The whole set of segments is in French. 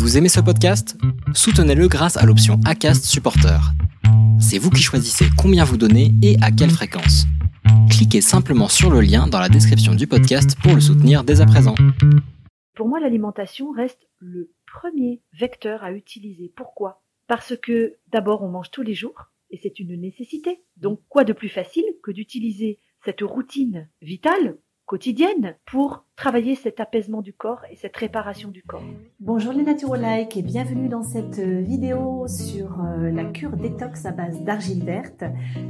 Vous aimez ce podcast? Soutenez-le grâce à l'option ACAST Supporter. C'est vous qui choisissez combien vous donnez et à quelle fréquence. Cliquez simplement sur le lien dans la description du podcast pour le soutenir dès à présent. Pour moi, l'alimentation reste le premier vecteur à utiliser. Pourquoi? Parce que d'abord, on mange tous les jours et c'est une nécessité. Donc, quoi de plus facile que d'utiliser cette routine vitale quotidienne pour travailler cet apaisement du corps et cette réparation du corps. Bonjour les Naturolike et bienvenue dans cette euh, vidéo sur euh, la cure détox à base d'argile verte.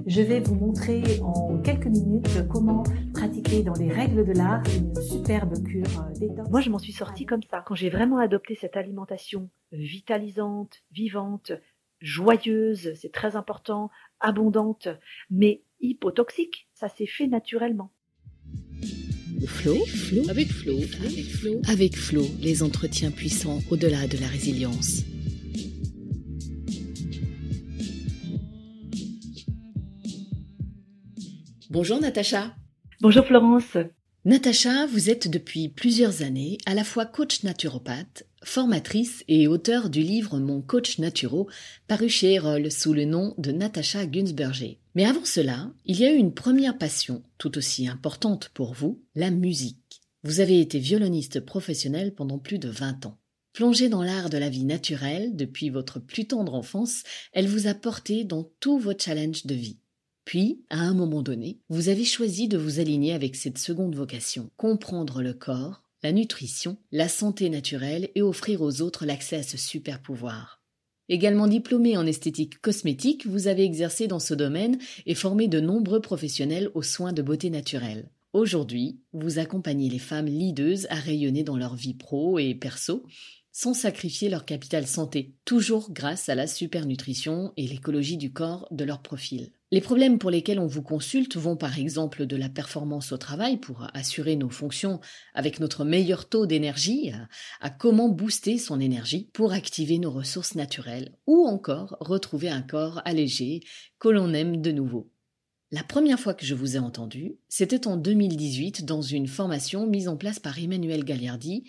Je vais vous montrer en quelques minutes comment pratiquer dans les règles de l'art une superbe cure euh, détox. Moi je m'en suis sortie comme ça quand j'ai vraiment adopté cette alimentation vitalisante, vivante, joyeuse, c'est très important, abondante, mais hypotoxique. Ça s'est fait naturellement. Flo, avec Flo, avec Flo, avec Flo, les entretiens puissants au-delà de la résilience. Bonjour Natacha. Bonjour Florence. Natacha, vous êtes depuis plusieurs années à la fois coach naturopathe, formatrice et auteure du livre Mon coach naturo, paru chez Erol sous le nom de Natacha Gunsberger. Mais avant cela, il y a eu une première passion, tout aussi importante pour vous, la musique. Vous avez été violoniste professionnel pendant plus de 20 ans. Plongée dans l'art de la vie naturelle depuis votre plus tendre enfance, elle vous a porté dans tous vos challenges de vie. Puis, à un moment donné, vous avez choisi de vous aligner avec cette seconde vocation, comprendre le corps, la nutrition, la santé naturelle et offrir aux autres l'accès à ce super pouvoir. Également diplômé en esthétique cosmétique, vous avez exercé dans ce domaine et formé de nombreux professionnels aux soins de beauté naturelle. Aujourd'hui, vous accompagnez les femmes leaders à rayonner dans leur vie pro et perso, sans sacrifier leur capital santé, toujours grâce à la supernutrition et l'écologie du corps de leur profil. Les problèmes pour lesquels on vous consulte vont par exemple de la performance au travail pour assurer nos fonctions avec notre meilleur taux d'énergie, à comment booster son énergie pour activer nos ressources naturelles, ou encore retrouver un corps allégé que l'on aime de nouveau. La première fois que je vous ai entendu, c'était en 2018 dans une formation mise en place par Emmanuel Gagliardi,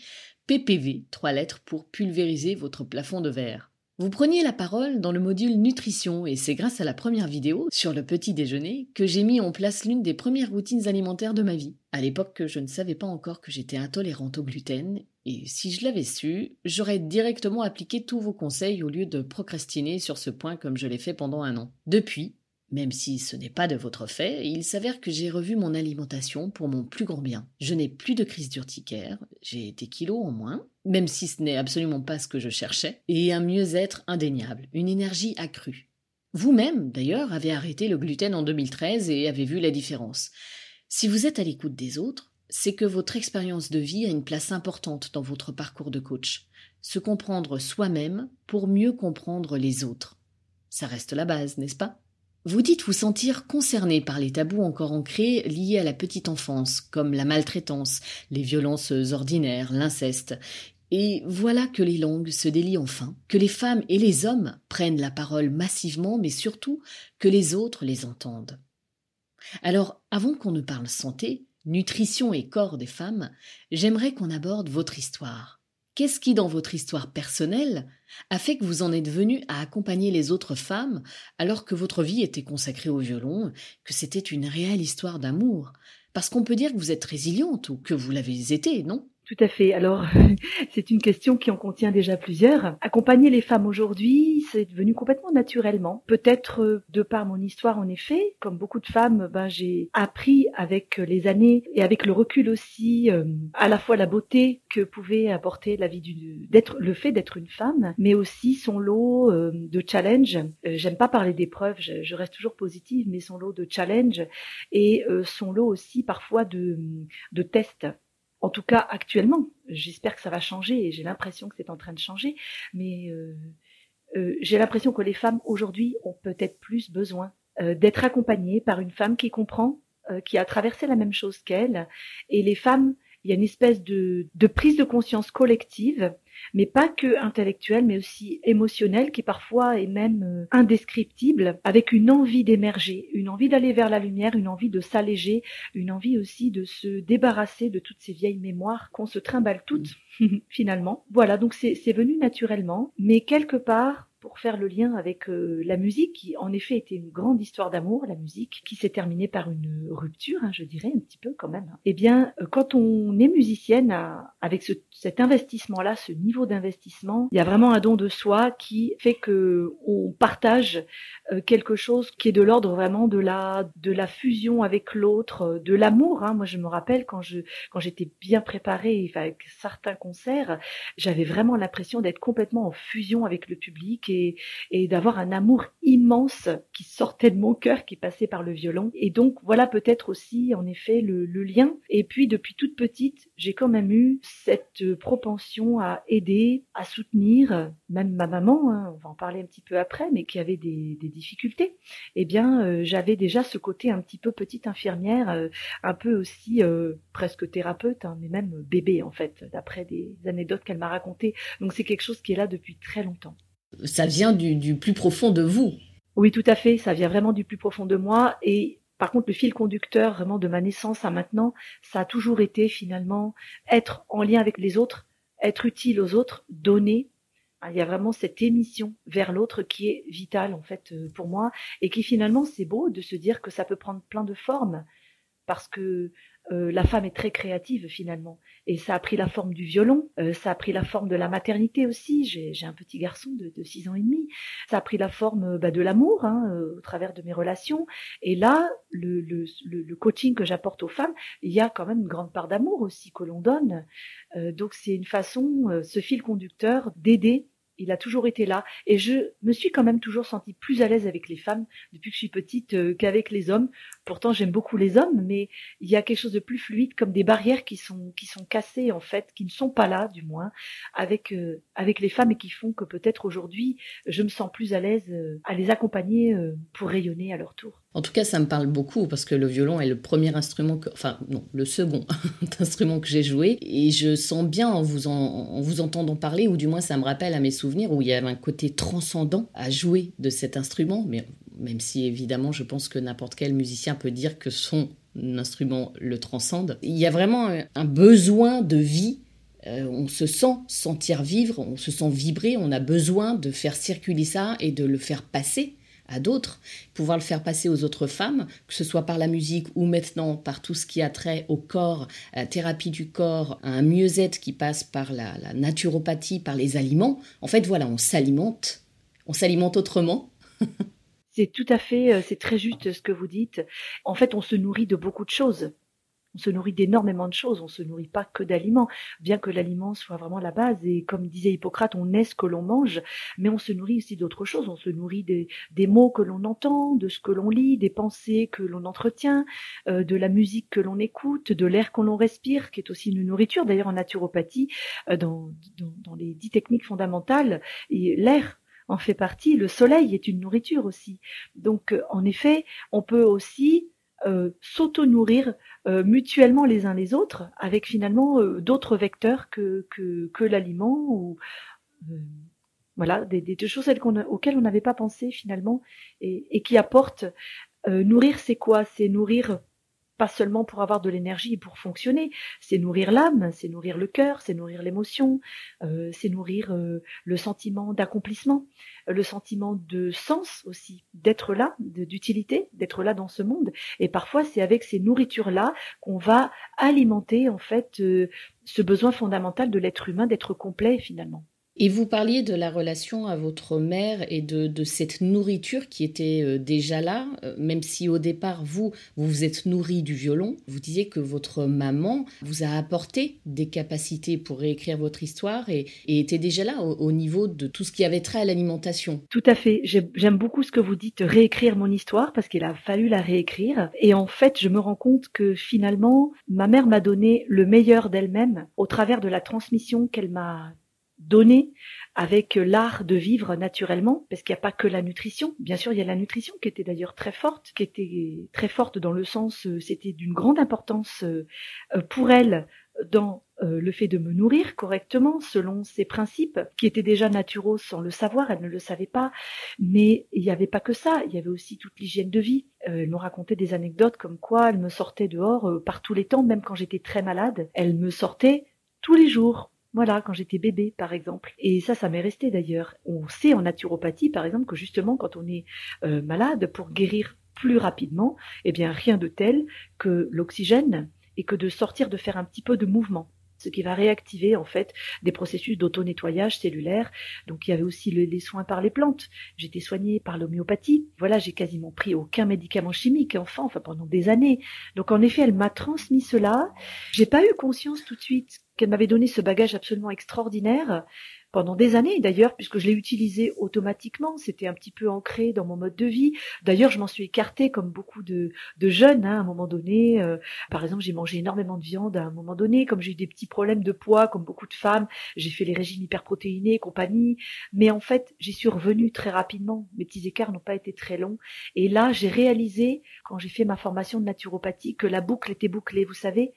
PPV, trois lettres pour pulvériser votre plafond de verre. Vous preniez la parole dans le module nutrition et c'est grâce à la première vidéo sur le petit déjeuner que j'ai mis en place l'une des premières routines alimentaires de ma vie. À l'époque, je ne savais pas encore que j'étais intolérante au gluten et si je l'avais su, j'aurais directement appliqué tous vos conseils au lieu de procrastiner sur ce point comme je l'ai fait pendant un an. Depuis, même si ce n'est pas de votre fait, il s'avère que j'ai revu mon alimentation pour mon plus grand bien. Je n'ai plus de crise d'urticaire, j'ai des kilos en moins, même si ce n'est absolument pas ce que je cherchais, et un mieux-être indéniable, une énergie accrue. Vous-même, d'ailleurs, avez arrêté le gluten en 2013 et avez vu la différence. Si vous êtes à l'écoute des autres, c'est que votre expérience de vie a une place importante dans votre parcours de coach. Se comprendre soi-même pour mieux comprendre les autres. Ça reste la base, n'est-ce pas? Vous dites vous sentir concerné par les tabous encore ancrés liés à la petite enfance, comme la maltraitance, les violences ordinaires, l'inceste. Et voilà que les langues se délient enfin, que les femmes et les hommes prennent la parole massivement, mais surtout que les autres les entendent. Alors, avant qu'on ne parle santé, nutrition et corps des femmes, j'aimerais qu'on aborde votre histoire. Qu'est-ce qui, dans votre histoire personnelle, a fait que vous en êtes venu à accompagner les autres femmes alors que votre vie était consacrée au violon, que c'était une réelle histoire d'amour? Parce qu'on peut dire que vous êtes résiliente ou que vous l'avez été, non? Tout à fait. Alors, c'est une question qui en contient déjà plusieurs. Accompagner les femmes aujourd'hui, c'est devenu complètement naturellement. Peut-être euh, de par mon histoire, en effet, comme beaucoup de femmes, ben, j'ai appris avec les années et avec le recul aussi, euh, à la fois la beauté que pouvait apporter la vie d'être, le fait d'être une femme, mais aussi son lot euh, de challenge. J'aime pas parler d'épreuves, je, je, reste toujours positive, mais son lot de challenge et son lot aussi parfois de, de tests en tout cas actuellement. J'espère que ça va changer et j'ai l'impression que c'est en train de changer. Mais euh, euh, j'ai l'impression que les femmes aujourd'hui ont peut-être plus besoin euh, d'être accompagnées par une femme qui comprend, qui a traversé la même chose qu'elle. Et les femmes, il y a une espèce de, de prise de conscience collective mais pas que intellectuelle, mais aussi émotionnelle, qui parfois est même euh, indescriptible, avec une envie d'émerger, une envie d'aller vers la lumière, une envie de s'alléger, une envie aussi de se débarrasser de toutes ces vieilles mémoires qu'on se trimballe toutes, finalement. Voilà, donc c'est venu naturellement, mais quelque part, pour faire le lien avec euh, la musique, qui en effet était une grande histoire d'amour, la musique, qui s'est terminée par une rupture, hein, je dirais un petit peu quand même. Eh bien, euh, quand on est musicienne, avec ce, cet investissement-là, ce niveau d'investissement, il y a vraiment un don de soi qui fait que on partage euh, quelque chose qui est de l'ordre vraiment de la fusion avec l'autre, de l'amour. Hein. Moi, je me rappelle quand j'étais bien préparée avec certains concerts, j'avais vraiment l'impression d'être complètement en fusion avec le public et, d'avoir un amour immense qui sortait de mon cœur, qui passait par le violon. Et donc voilà peut-être aussi en effet le, lien. Et puis depuis toute petite, j'ai quand même eu cette propension à aider, à soutenir, même ma maman, hein, on va en parler un petit peu après, mais qui avait des, difficultés. Eh bien, euh, j'avais déjà ce côté un petit peu petite infirmière, euh, un peu aussi euh, presque thérapeute, hein, mais même bébé en fait, d'après des anecdotes qu'elle m'a racontées. Donc c'est quelque chose qui est là depuis très longtemps ça vient du, plus profond de vous. Oui, tout à fait. Ça vient vraiment du plus profond de moi. Et par contre, le fil conducteur vraiment de ma naissance à maintenant, ça a toujours été finalement être en lien avec les autres, être utile aux autres, donner. Il y a vraiment cette émission vers l'autre qui est vitale en fait euh, pour moi et qui finalement c'est beau de se dire que ça peut prendre plein de formes parce que euh, la femme est très créative finalement. Et ça a pris la forme du violon, euh, ça a pris la forme de la maternité aussi. J'ai un petit garçon de, de 6 ans et demi. Ça a pris la forme euh, bah, de l'amour hein, au travers de mes relations. Et là, le, coaching que j'apporte aux femmes, il y a quand même une grande part d'amour aussi que l'on donne. donc c'est une façon, ce fil conducteur, d'aider il a toujours été là. Et je me suis quand même toujours sentie plus à l'aise avec les femmes depuis que je suis petite euh, qu'avec les hommes. Pourtant, j'aime beaucoup les hommes, mais il y a quelque chose de plus fluide, comme des barrières qui sont qui sont cassées en fait, qui ne sont pas là, du moins, avec euh, avec les femmes et qui font que peut-être aujourd'hui, je me sens plus à l'aise euh, à les accompagner pour rayonner à leur tour. En tout cas, ça me parle beaucoup parce que le violon est le premier instrument, que, enfin non, le second instrument que j'ai joué, et je sens bien en vous en, vous entendant parler, ou du moins ça me rappelle à mes souvenirs où il y avait un côté transcendant à jouer de cet instrument, mais même si évidemment je pense que n'importe quel musicien peut dire que son instrument le transcende. Il y a vraiment un besoin de vie. Euh, on se sent sentir vivre, on se sent vibrer, on a besoin de faire circuler ça et de le faire passer à d'autres, pouvoir le faire passer aux autres femmes, que ce soit par la musique ou maintenant par tout ce qui a trait au corps, à la thérapie du corps, à un mieux-être qui passe par la, la naturopathie, par les aliments. En fait, voilà, on s'alimente, on s'alimente autrement. c'est tout à fait, euh, c'est très juste ce que vous dites. En fait, on se nourrit de beaucoup de choses. On se nourrit d'énormément de choses, on se nourrit pas que d'aliments, bien que l'aliment soit vraiment la base. Et comme disait Hippocrate, on est ce que l'on mange, mais on se nourrit aussi d'autres choses. On se nourrit des, mots que l'on entend, de ce que l'on lit, des pensées que l'on entretient, euh, de la musique que l'on écoute, de l'air qu'on respire, qui est aussi une nourriture. D'ailleurs, en naturopathie, euh, dans, dans, les dix techniques fondamentales, l'air en fait partie. Le soleil est une nourriture aussi. Donc, euh, en effet, on peut aussi euh, s'auto-nourrir euh, mutuellement les uns les autres avec finalement euh, d'autres vecteurs que, que, l'aliment ou voilà des, des, choses auxquelles on n'avait pas pensé finalement et, et qui apportent nourrir c'est quoi? C'est nourrir pas seulement pour avoir de l'énergie et pour fonctionner, c'est nourrir l'âme, c'est nourrir le cœur, c'est nourrir l'émotion, euh, c'est nourrir euh, le sentiment d'accomplissement, euh, le sentiment de sens aussi, d'être là, d'utilité, d'être là dans ce monde. Et parfois, c'est avec ces nourritures-là qu'on va alimenter en fait ce besoin fondamental de l'être humain d'être complet finalement. Et vous parliez de la relation à votre mère et de, cette nourriture qui était euh, déjà là, euh, même si au départ, vous, vous vous êtes nourri du violon. Vous disiez que votre maman vous a apporté des capacités pour réécrire votre histoire et, était déjà là au, niveau de tout ce qui avait trait à l'alimentation. Tout à fait. J'aime beaucoup ce que vous dites, réécrire mon histoire, parce qu'il a fallu la réécrire. Et en fait, je me rends compte que finalement, ma mère m'a donné le meilleur d'elle-même au travers de la transmission qu'elle m'a donné avec l'art de vivre naturellement, parce qu'il n'y a pas que la nutrition. Bien sûr, il y a la nutrition qui était d'ailleurs très forte, qui était très forte dans le sens, euh, c'était d'une grande importance euh, euh, pour elle dans le fait de me nourrir correctement selon ses principes, qui étaient déjà naturaux sans le savoir, elle ne le savait pas, mais il n'y avait pas que ça, il y avait aussi toute l'hygiène de vie. Elle me racontait des anecdotes comme quoi elle me sortait dehors par tous les temps, même quand j'étais très malade, elle me sortait tous les jours. Voilà, quand j'étais bébé, par exemple. Et ça, ça m'est resté d'ailleurs. On sait en naturopathie, par exemple, que justement, quand on est malade, pour guérir plus rapidement, eh bien, rien de tel que l'oxygène et que de sortir, de faire un petit peu de mouvement ce qui va réactiver en fait des processus d'auto-nettoyage cellulaire. Donc il y avait aussi les soins par les plantes. J'étais soignée par l'homéopathie. Voilà, j'ai quasiment pris aucun médicament chimique enfant, enfin pendant des années. Donc en effet, elle m'a transmis cela. J'ai pas eu conscience tout de suite qu'elle m'avait donné ce bagage absolument extraordinaire pendant des années d'ailleurs, puisque je l'ai utilisé automatiquement, c'était un petit peu ancré dans mon mode de vie. D'ailleurs, je m'en suis écartée comme beaucoup de, de jeunes hein, à un moment donné. Euh, par exemple, j'ai mangé énormément de viande à un moment donné, comme j'ai eu des petits problèmes de poids, comme beaucoup de femmes, j'ai fait les régimes hyperprotéinés et compagnie. Mais en fait, j'y suis revenue très rapidement. Mes petits écarts n'ont pas été très longs. Et là, j'ai réalisé, quand j'ai fait ma formation de naturopathie, que la boucle était bouclée. Vous savez,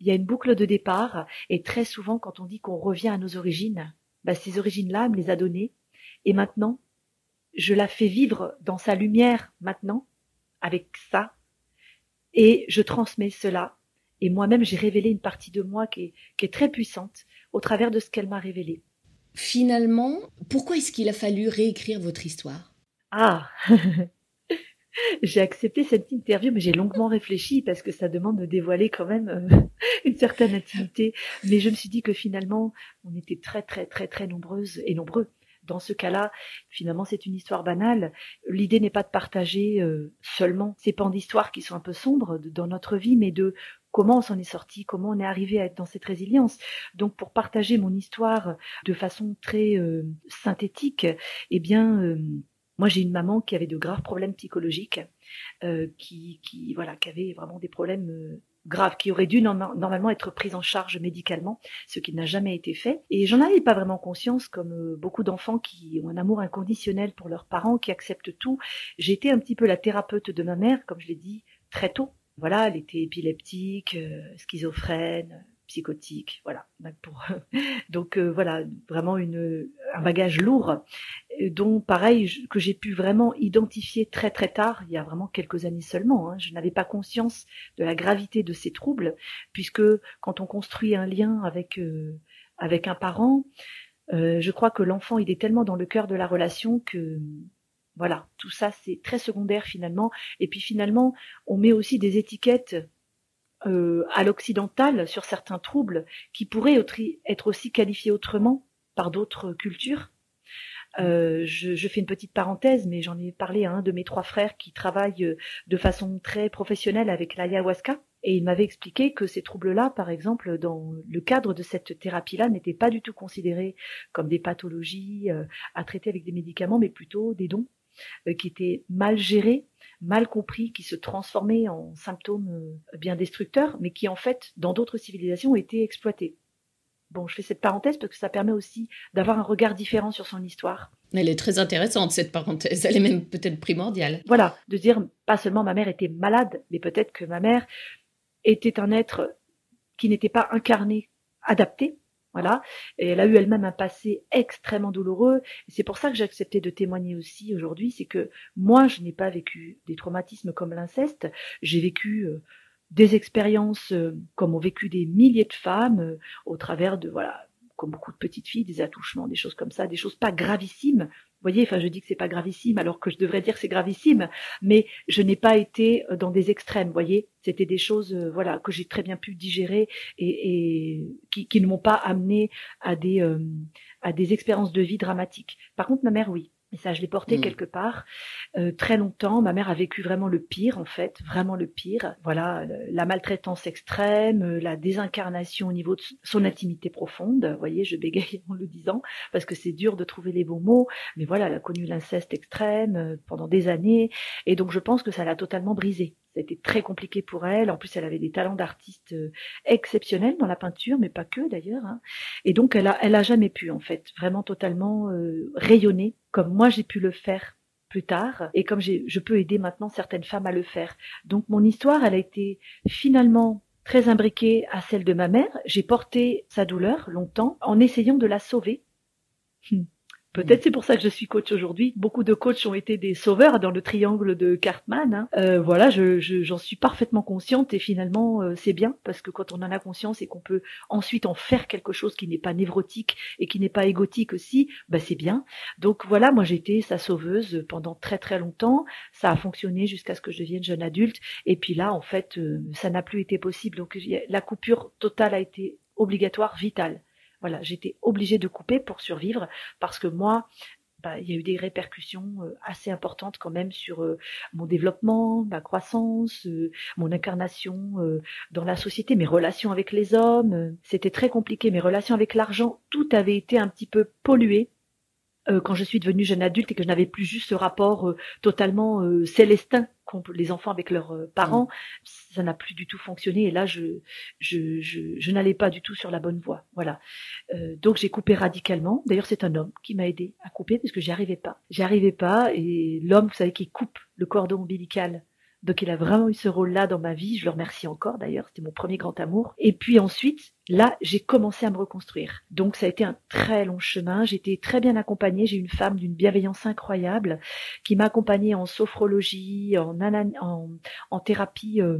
il y a une boucle de départ, et très souvent, quand on dit qu'on revient à nos origines, bah, ces origines-là, me les a données. Et maintenant, je la fais vivre dans sa lumière maintenant, avec ça. Et je transmets cela. Et moi-même, j'ai révélé une partie de moi qui est, qui est très puissante au travers de ce qu'elle m'a révélé. Finalement, pourquoi est-ce qu'il a fallu réécrire votre histoire? Ah J'ai accepté cette interview, mais j'ai longuement réfléchi parce que ça demande de dévoiler quand même euh, une certaine intimité. Mais je me suis dit que finalement, on était très, très, très, très nombreuses et nombreux. Dans ce cas-là, finalement, c'est une histoire banale. L'idée n'est pas de partager euh, seulement ces pans d'histoire qui sont un peu sombres dans notre vie, mais de comment on s'en est sorti, comment on est arrivé à être dans cette résilience. Donc, pour partager mon histoire de façon très euh, synthétique, eh bien, moi, j'ai une maman qui avait de graves problèmes psychologiques, euh, qui, voilà, qui avait vraiment des problèmes euh, graves, qui auraient dû normalement être prise en charge médicalement, ce qui n'a jamais été fait. Et j'en avais pas vraiment conscience, comme euh, beaucoup d'enfants qui ont un amour inconditionnel pour leurs parents, qui acceptent tout. J'ai été un petit peu la thérapeute de ma mère, comme je l'ai dit, très tôt. Voilà, elle était épileptique, schizophrène, psychotique, voilà. Donc euh, voilà, vraiment un bagage lourd, euh, dont pareil que j'ai pu vraiment identifier très très tard, il y a vraiment quelques années seulement. Hein. Je n'avais pas conscience de la gravité de ces troubles, puisque quand on construit un lien avec euh, avec un parent, je crois que l'enfant il est tellement dans le cœur de la relation que voilà, tout ça c'est très secondaire finalement. Et puis finalement, on met aussi des étiquettes euh, à l'occidental sur certains troubles qui pourraient être aussi qualifiés autrement par d'autres cultures. Euh, je, je, fais une petite parenthèse, mais j'en ai parlé à un de mes trois frères qui travaille euh, de façon très professionnelle avec l'ayahuasca. Et il m'avait expliqué que ces troubles-là, par exemple, dans le cadre de cette thérapie-là, n'étaient pas du tout considérés comme des pathologies à traiter avec des médicaments, mais plutôt des dons qui étaient mal gérés mal compris, qui se transformaient en symptômes euh, bien destructeurs, mais qui en fait, dans d'autres civilisations, ont été exploités. Bon, je fais cette parenthèse parce que ça permet aussi d'avoir un regard différent sur son histoire. Elle est très intéressante, cette parenthèse. Elle est même peut-être primordiale. Voilà, de dire pas seulement ma mère était malade, mais peut-être que ma mère était un être qui n'était pas incarné, adapté voilà. Et elle a eu elle-même un passé extrêmement douloureux. C'est pour ça que j'ai accepté de témoigner aussi aujourd'hui. C'est que moi, je n'ai pas vécu des traumatismes comme l'inceste. J'ai vécu euh, des expériences euh, comme ont vécu des milliers de femmes euh, au travers de, voilà, comme beaucoup de petites filles, des attouchements, des choses comme ça, des choses pas gravissimes, voyez, enfin, je dis que c'est pas gravissime, alors que je devrais dire c'est gravissime, mais je n'ai pas été euh, dans des extrêmes, voyez. C'était des choses, euh, voilà, que j'ai très bien pu digérer et, qui, qui, ne m'ont pas amené à des euh, à des expériences de vie dramatiques. Par contre, ma mère, oui. Et ça, je l'ai porté mm. quelque part euh, très longtemps. Ma mère a vécu vraiment le pire, en fait, vraiment le pire. Voilà, la maltraitance extrême, euh, la désincarnation au niveau de son intimité profonde. Vous voyez, je bégaye en le disant parce que c'est dur de trouver les bons mots. Mais voilà, elle a connu l'inceste extrême euh, pendant des années, et donc je pense que ça l'a totalement brisée. Ça a été très compliqué pour elle. En plus, elle avait des talents d'artiste euh, exceptionnels dans la peinture, mais pas que d'ailleurs. Hein. Et donc, elle a, elle a jamais pu, en fait, vraiment totalement euh, rayonner comme moi j'ai pu le faire plus tard et comme je peux aider maintenant certaines femmes à le faire. Donc, mon histoire, elle a été finalement très imbriquée à celle de ma mère. J'ai porté sa douleur longtemps en essayant de la sauver. Hmm. Peut-être c'est pour ça que je suis coach aujourd'hui. Beaucoup de coachs ont été des sauveurs dans le triangle de Cartman. Hein. Euh, voilà, je, j'en suis parfaitement consciente et finalement euh, c'est bien parce que quand on en a conscience et qu'on peut ensuite en faire quelque chose qui n'est pas névrotique et qui n'est pas égotique aussi, bah c'est bien. Donc voilà, moi j'ai été sa sauveuse pendant très très longtemps. Ça a fonctionné jusqu'à ce que je devienne jeune adulte et puis là en fait euh, ça n'a plus été possible. Donc la coupure totale a été obligatoire, vitale. Voilà, j'étais obligée de couper pour survivre parce que moi, bah, il y a eu des répercussions euh, assez importantes quand même sur euh, mon développement, ma croissance, euh, mon incarnation dans la société, mes relations avec les hommes. C'était très compliqué. Mes relations avec l'argent, tout avait été un petit peu pollué quand je suis devenue jeune adulte et que je n'avais plus juste ce rapport totalement célestin les enfants avec leurs parents, mm. ça n'a plus du tout fonctionné et là je je, je, je n'allais pas du tout sur la bonne voie. Voilà. donc j'ai coupé radicalement. D'ailleurs c'est un homme qui m'a aidé à couper parce que j'y arrivais pas. J'y arrivais pas et l'homme, vous savez, qui coupe le cordon ombilical donc il a vraiment eu ce rôle-là dans ma vie. Je le remercie encore d'ailleurs. C'était mon premier grand amour. Et puis ensuite, là, j'ai commencé à me reconstruire. Donc ça a été un très long chemin. J'ai été très bien accompagnée. J'ai une femme d'une bienveillance incroyable qui m'a accompagnée en sophrologie, en, thérapie. Euh,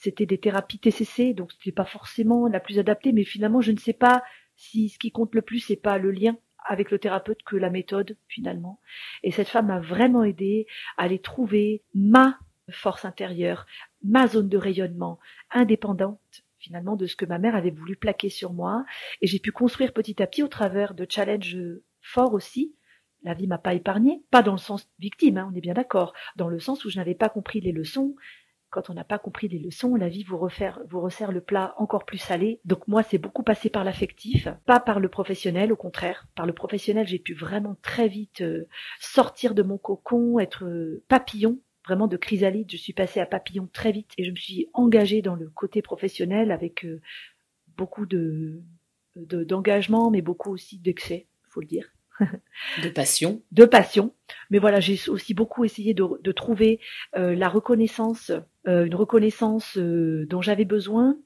c'était des thérapies TCC, donc c'était pas forcément la plus adaptée. Mais finalement, je ne sais pas si ce qui compte le plus, c'est pas le lien avec le thérapeute que la méthode finalement. Et cette femme m'a vraiment aidé à aller trouver ma force intérieure, ma zone de rayonnement, indépendante finalement de ce que ma mère avait voulu plaquer sur moi. Et j'ai pu construire petit à petit au travers de challenges forts aussi. La vie m'a pas épargné, pas dans le sens victime, hein, on est bien d'accord, dans le sens où je n'avais pas compris les leçons, quand on n'a pas compris les leçons, la vie vous, refaire, vous resserre le plat encore plus salé. Donc moi, c'est beaucoup passé par l'affectif, pas par le professionnel, au contraire. Par le professionnel, j'ai pu vraiment très vite euh, sortir de mon cocon, être euh, papillon vraiment de chrysalide, je suis passée à papillon très vite et je me suis engagée dans le côté professionnel avec euh, beaucoup de d'engagement, mais beaucoup aussi d'excès, faut le dire. de passion. De passion. Mais voilà, j'ai aussi beaucoup essayé de, trouver euh, la reconnaissance, euh, une reconnaissance dont j'avais besoin,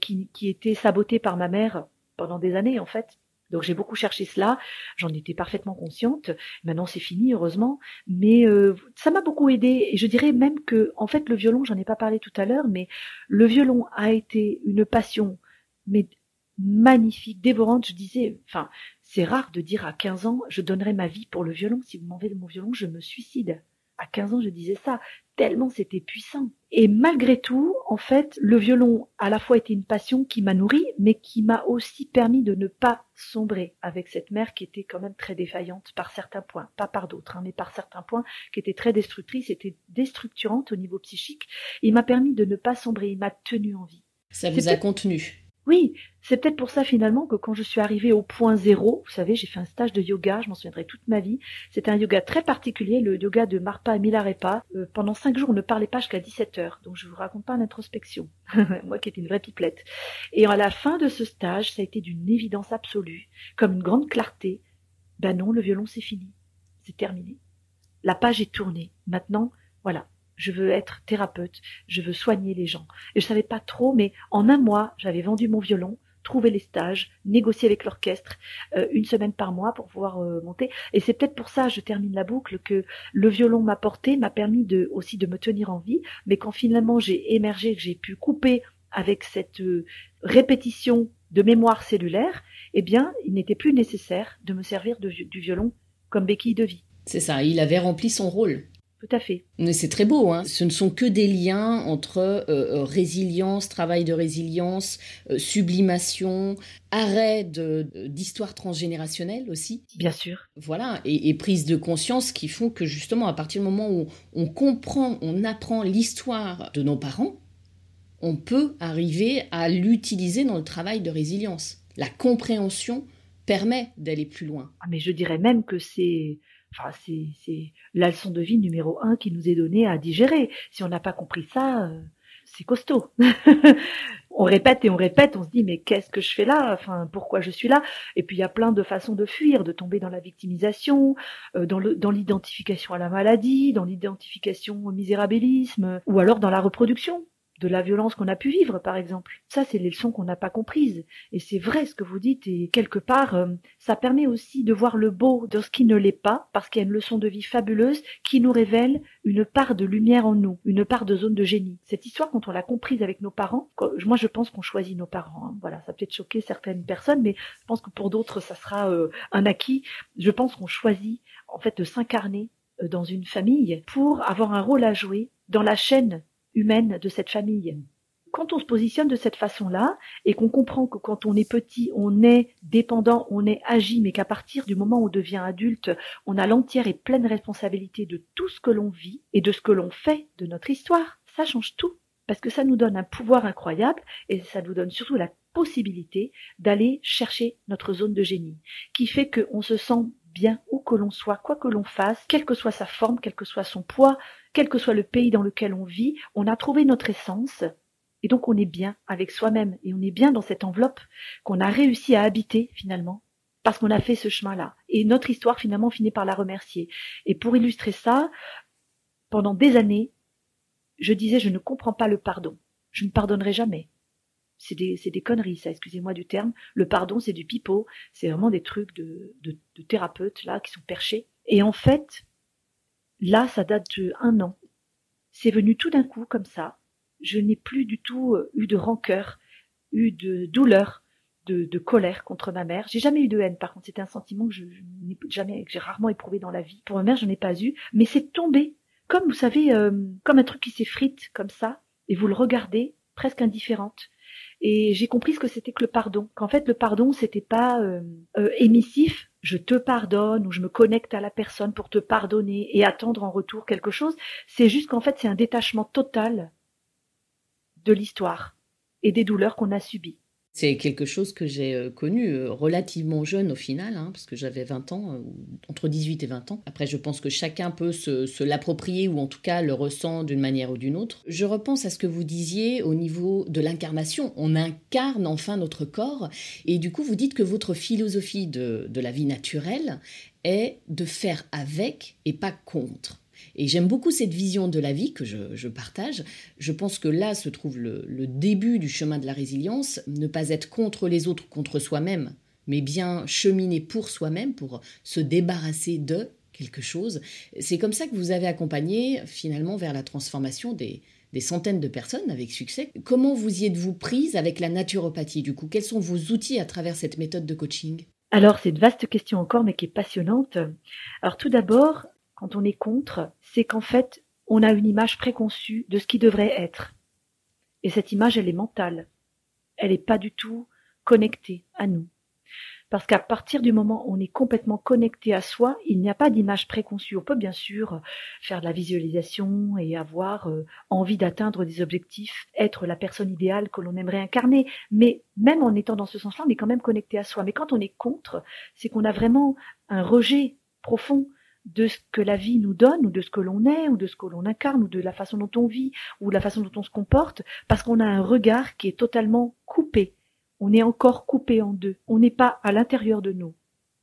qui, qui était sabotée par ma mère pendant des années en fait. Donc j'ai beaucoup cherché cela, j'en étais parfaitement consciente. Maintenant c'est fini heureusement, mais euh, ça m'a beaucoup aidé et je dirais même que en fait le violon, j'en ai pas parlé tout à l'heure, mais le violon a été une passion mais magnifique, dévorante. Je disais, enfin c'est rare de dire à 15 ans je donnerai ma vie pour le violon. Si vous m'enlevez de mon violon, je me suicide. À 15 ans, je disais ça, tellement c'était puissant. Et malgré tout, en fait, le violon a à la fois été une passion qui m'a nourri, mais qui m'a aussi permis de ne pas sombrer avec cette mère qui était quand même très défaillante par certains points, pas par d'autres, hein, mais par certains points qui étaient très destructrices, était déstructurante au niveau psychique. Il m'a permis de ne pas sombrer, il m'a tenu en vie. Ça vous a contenu oui, c'est peut-être pour ça finalement que quand je suis arrivée au point zéro, vous savez, j'ai fait un stage de yoga, je m'en souviendrai toute ma vie. C'était un yoga très particulier, le yoga de Marpa Milarepa. Euh, pendant cinq jours, on ne parlait pas jusqu'à 17 heures, donc je vous raconte pas l'introspection. Moi qui étais une vraie pipelette. Et à la fin de ce stage, ça a été d'une évidence absolue, comme une grande clarté. Ben non, le violon c'est fini, c'est terminé. La page est tournée. Maintenant, voilà, je veux être thérapeute, je veux soigner les gens. Et je savais pas trop, mais en un mois, j'avais vendu mon violon, trouvé les stages, négocié avec l'orchestre euh, une semaine par mois pour pouvoir euh, monter. Et c'est peut-être pour ça, je termine la boucle, que le violon m'a porté, m'a permis aussi de me tenir en vie. Mais quand finalement j'ai émergé, que j'ai pu couper avec cette euh, répétition de mémoire cellulaire, eh bien, il n'était plus nécessaire de me servir du violon comme béquille de vie. C'est ça, il avait rempli son rôle. Tout à fait. Mais c'est très beau. Hein. Ce ne sont que des liens entre euh, euh, résilience, travail de résilience, euh, sublimation, arrêt d'histoire transgénérationnelle aussi. Bien sûr. Voilà, et, prise de conscience qui font que justement, à partir du moment où on comprend, on apprend l'histoire de nos parents, on peut arriver à l'utiliser dans le travail de résilience. La compréhension permet d'aller plus loin. Ah, mais je dirais même que c'est Enfin, c'est la leçon de vie numéro un qui nous est donnée à digérer. Si on n'a pas compris ça, euh, c'est costaud. on répète et on répète, on se dit mais qu'est-ce que je fais là? Enfin, pourquoi je suis là? Et puis il y a plein de façons de fuir, de tomber dans la victimisation, euh, dans l'identification à la maladie, dans l'identification au misérabilisme, ou alors dans la reproduction de la violence qu'on a pu vivre, par exemple. Ça, c'est les leçons qu'on n'a pas comprises. Et c'est vrai ce que vous dites, et quelque part, euh, ça permet aussi de voir le beau de ce qui ne l'est pas, parce qu'il y a une leçon de vie fabuleuse qui nous révèle une part de lumière en nous, une part de zone de génie. Cette histoire, quand on l'a comprise avec nos parents, moi je pense qu'on choisit nos parents. Hein. Voilà, ça peut être choquer certaines personnes, mais je pense que pour d'autres, ça sera euh, un acquis. Je pense qu'on choisit en fait de s'incarner euh, dans une famille pour avoir un rôle à jouer dans la chaîne humaine de cette famille. Quand on se positionne de cette façon-là et qu'on comprend que quand on est petit, on est dépendant, on est agi, mais qu'à partir du moment où on devient adulte, on a l'entière et pleine responsabilité de tout ce que l'on vit et de ce que l'on fait de notre histoire, ça change tout. Parce que ça nous donne un pouvoir incroyable et ça nous donne surtout la possibilité d'aller chercher notre zone de génie, qui fait qu'on se sent bien où que l'on soit, quoi que l'on fasse, quelle que soit sa forme, quel que soit son poids, quel que soit le pays dans lequel on vit, on a trouvé notre essence, et donc on est bien avec soi-même, et on est bien dans cette enveloppe qu'on a réussi à habiter finalement, parce qu'on a fait ce chemin-là. Et notre histoire finalement finit par la remercier. Et pour illustrer ça, pendant des années, je disais je ne comprends pas le pardon. Je ne pardonnerai jamais. C'est des, conneries, ça, excusez-moi du terme. Le pardon, c'est du pipeau. C'est vraiment des trucs de, de, de thérapeutes, là, qui sont perchés. Et en fait, Là, ça date de un an. C'est venu tout d'un coup comme ça. Je n'ai plus du tout euh, eu de rancœur, eu de douleur, de, colère contre ma mère. J'ai jamais eu de haine. Par contre, c'était un sentiment que je, n'ai jamais, que j'ai rarement éprouvé dans la vie. Pour ma mère, je n'en ai pas eu, mais c'est tombé comme vous savez, euh, comme un truc qui s'effrite comme ça, et vous le regardez presque indifférente. Et j'ai compris ce que c'était que le pardon. Qu'en fait, le pardon, c'était pas euh, émissif, je te pardonne ou je me connecte à la personne pour te pardonner et attendre en retour quelque chose, c'est juste qu'en fait c'est un détachement total de l'histoire et des douleurs qu'on a subies. C'est quelque chose que j'ai connu relativement jeune au final, hein, parce que j'avais 20 ans, entre 18 et 20 ans. Après, je pense que chacun peut se, l'approprier ou en tout cas le ressent d'une manière ou d'une autre. Je repense à ce que vous disiez au niveau de l'incarnation. On incarne enfin notre corps et du coup, vous dites que votre philosophie de la vie naturelle est de faire avec et pas contre. Et j'aime beaucoup cette vision de la vie que je, partage. Je pense que là se trouve le, début du chemin de la résilience, ne pas être contre les autres, contre soi-même, mais bien cheminer pour soi-même, pour se débarrasser de quelque chose. C'est comme ça que vous avez accompagné finalement vers la transformation des, des centaines de personnes avec succès. Comment vous y êtes-vous prise avec la naturopathie du coup? Quels sont vos outils à travers cette méthode de coaching? Alors, c'est une vaste question encore, mais qui est passionnante. Alors, tout d'abord, quand on est contre, c'est qu'en fait, on a une image préconçue de ce qui devrait être. Et cette image, elle est mentale. Elle n'est pas du tout connectée à nous. Parce qu'à partir du moment où on est complètement connecté à soi, il n'y a pas d'image préconçue. On peut bien sûr faire de la visualisation et avoir euh, envie d'atteindre des objectifs, être la personne idéale que l'on aimerait incarner. Mais même en étant dans ce sens-là, on est quand même connecté à soi. Mais quand on est contre, c'est qu'on a vraiment un rejet profond de ce que la vie nous donne, ou de ce que l'on est, ou de ce que l'on incarne, ou de la façon dont on vit, ou de la façon dont on se comporte, parce qu'on a un regard qui est totalement coupé. On est encore coupé en deux. On n'est pas à l'intérieur de nous.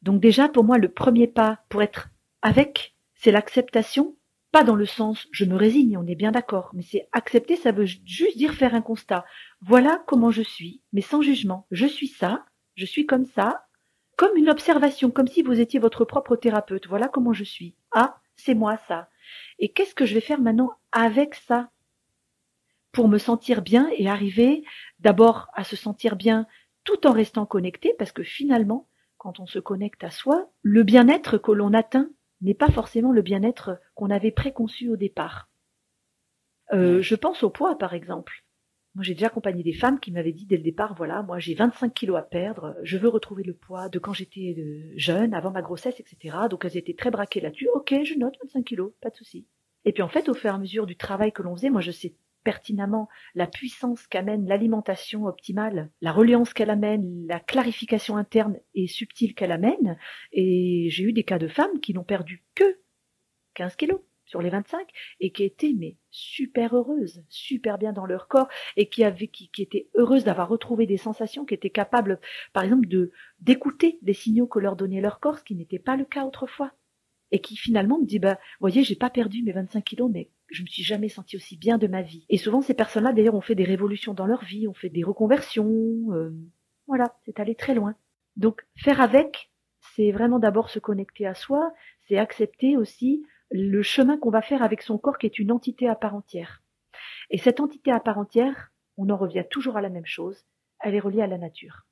Donc déjà, pour moi, le premier pas pour être avec, c'est l'acceptation, pas dans le sens je me résigne, on est bien d'accord, mais c'est accepter, ça veut juste dire faire un constat. Voilà comment je suis, mais sans jugement. Je suis ça, je suis comme ça, comme une observation, comme si vous étiez votre propre thérapeute. Voilà comment je suis. Ah, c'est moi ça. Et qu'est-ce que je vais faire maintenant avec ça pour me sentir bien et arriver d'abord à se sentir bien tout en restant connecté, parce que finalement, quand on se connecte à soi, le bien-être que l'on atteint n'est pas forcément le bien-être qu'on avait préconçu au départ. Euh, je pense au poids, par exemple. Moi, j'ai déjà accompagné des femmes qui m'avaient dit dès le départ, voilà, moi j'ai 25 kilos à perdre, je veux retrouver le poids de quand j'étais euh, jeune, avant ma grossesse, etc. Donc elles étaient très braquées là-dessus. Ok, je note 25 kilos, pas de souci. Et puis en fait, au fur et à mesure du travail que l'on faisait, moi je sais pertinemment la puissance qu'amène l'alimentation optimale, la reliance qu'elle amène, la clarification interne et subtile qu'elle amène. Et j'ai eu des cas de femmes qui n'ont perdu que 15 kilos sur les 25 et qui étaient mais super heureuses, super bien dans leur corps et qui qui, qui étaient heureuses d'avoir retrouvé des sensations, qui étaient capables par exemple de d'écouter les signaux que leur donnait leur corps, ce qui n'était pas le cas autrefois. Et qui finalement me dit bah voyez, j'ai pas perdu mes 25 kilos mais je me suis jamais sentie aussi bien de ma vie. Et souvent, ces personnes-là, d'ailleurs, ont fait des révolutions dans leur vie, ont fait des reconversions. Euh, voilà, c'est allé très loin. Donc, faire avec, c'est vraiment d'abord se connecter à soi, c'est accepter aussi le chemin qu'on va faire avec son corps qui est une entité à part entière. Et cette entité à part entière, on en revient toujours à la même chose, elle est reliée à la nature.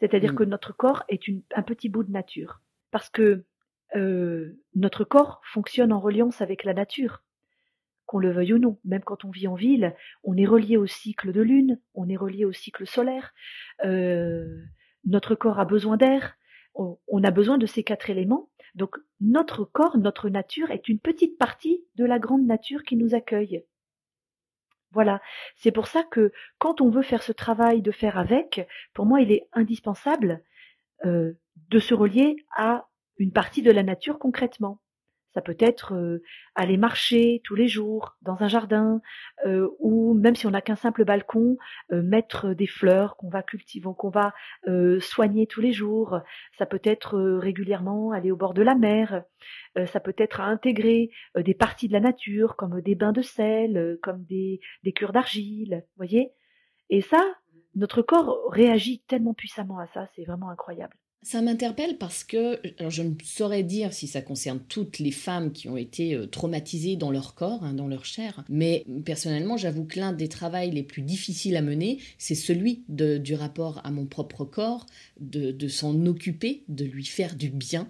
C'est-à-dire mm. que notre corps est un petit bout de nature. Parce que euh, notre corps fonctionne en reliance avec la nature, qu'on le veuille ou non. Même quand on vit en ville, on est relié au cycle de lune, on est relié au cycle solaire. Euh, notre corps a besoin d'air, on a besoin de ces quatre éléments. Donc notre corps, notre nature est une petite partie de la grande nature qui nous accueille. Voilà, c'est pour ça que quand on veut faire ce travail de faire avec, pour moi il est indispensable euh, de se relier à une partie de la nature concrètement. Ça peut être aller marcher tous les jours dans un jardin, ou même si on n'a qu'un simple balcon, mettre des fleurs qu'on va cultiver, qu'on va soigner tous les jours. Ça peut être régulièrement aller au bord de la mer. ça peut être intégrer des parties de la nature, comme des bains de sel, comme des, des cures d'argile, voyez. Et ça, notre corps réagit tellement puissamment à ça, c'est vraiment incroyable. Ça m'interpelle parce que, alors je ne saurais dire si ça concerne toutes les femmes qui ont été euh, traumatisées dans leur corps, hein, dans leur chair, mais personnellement, j'avoue que l'un des travaux les plus difficiles à mener, c'est celui du rapport à mon propre corps, de, s'en occuper, de lui faire du bien.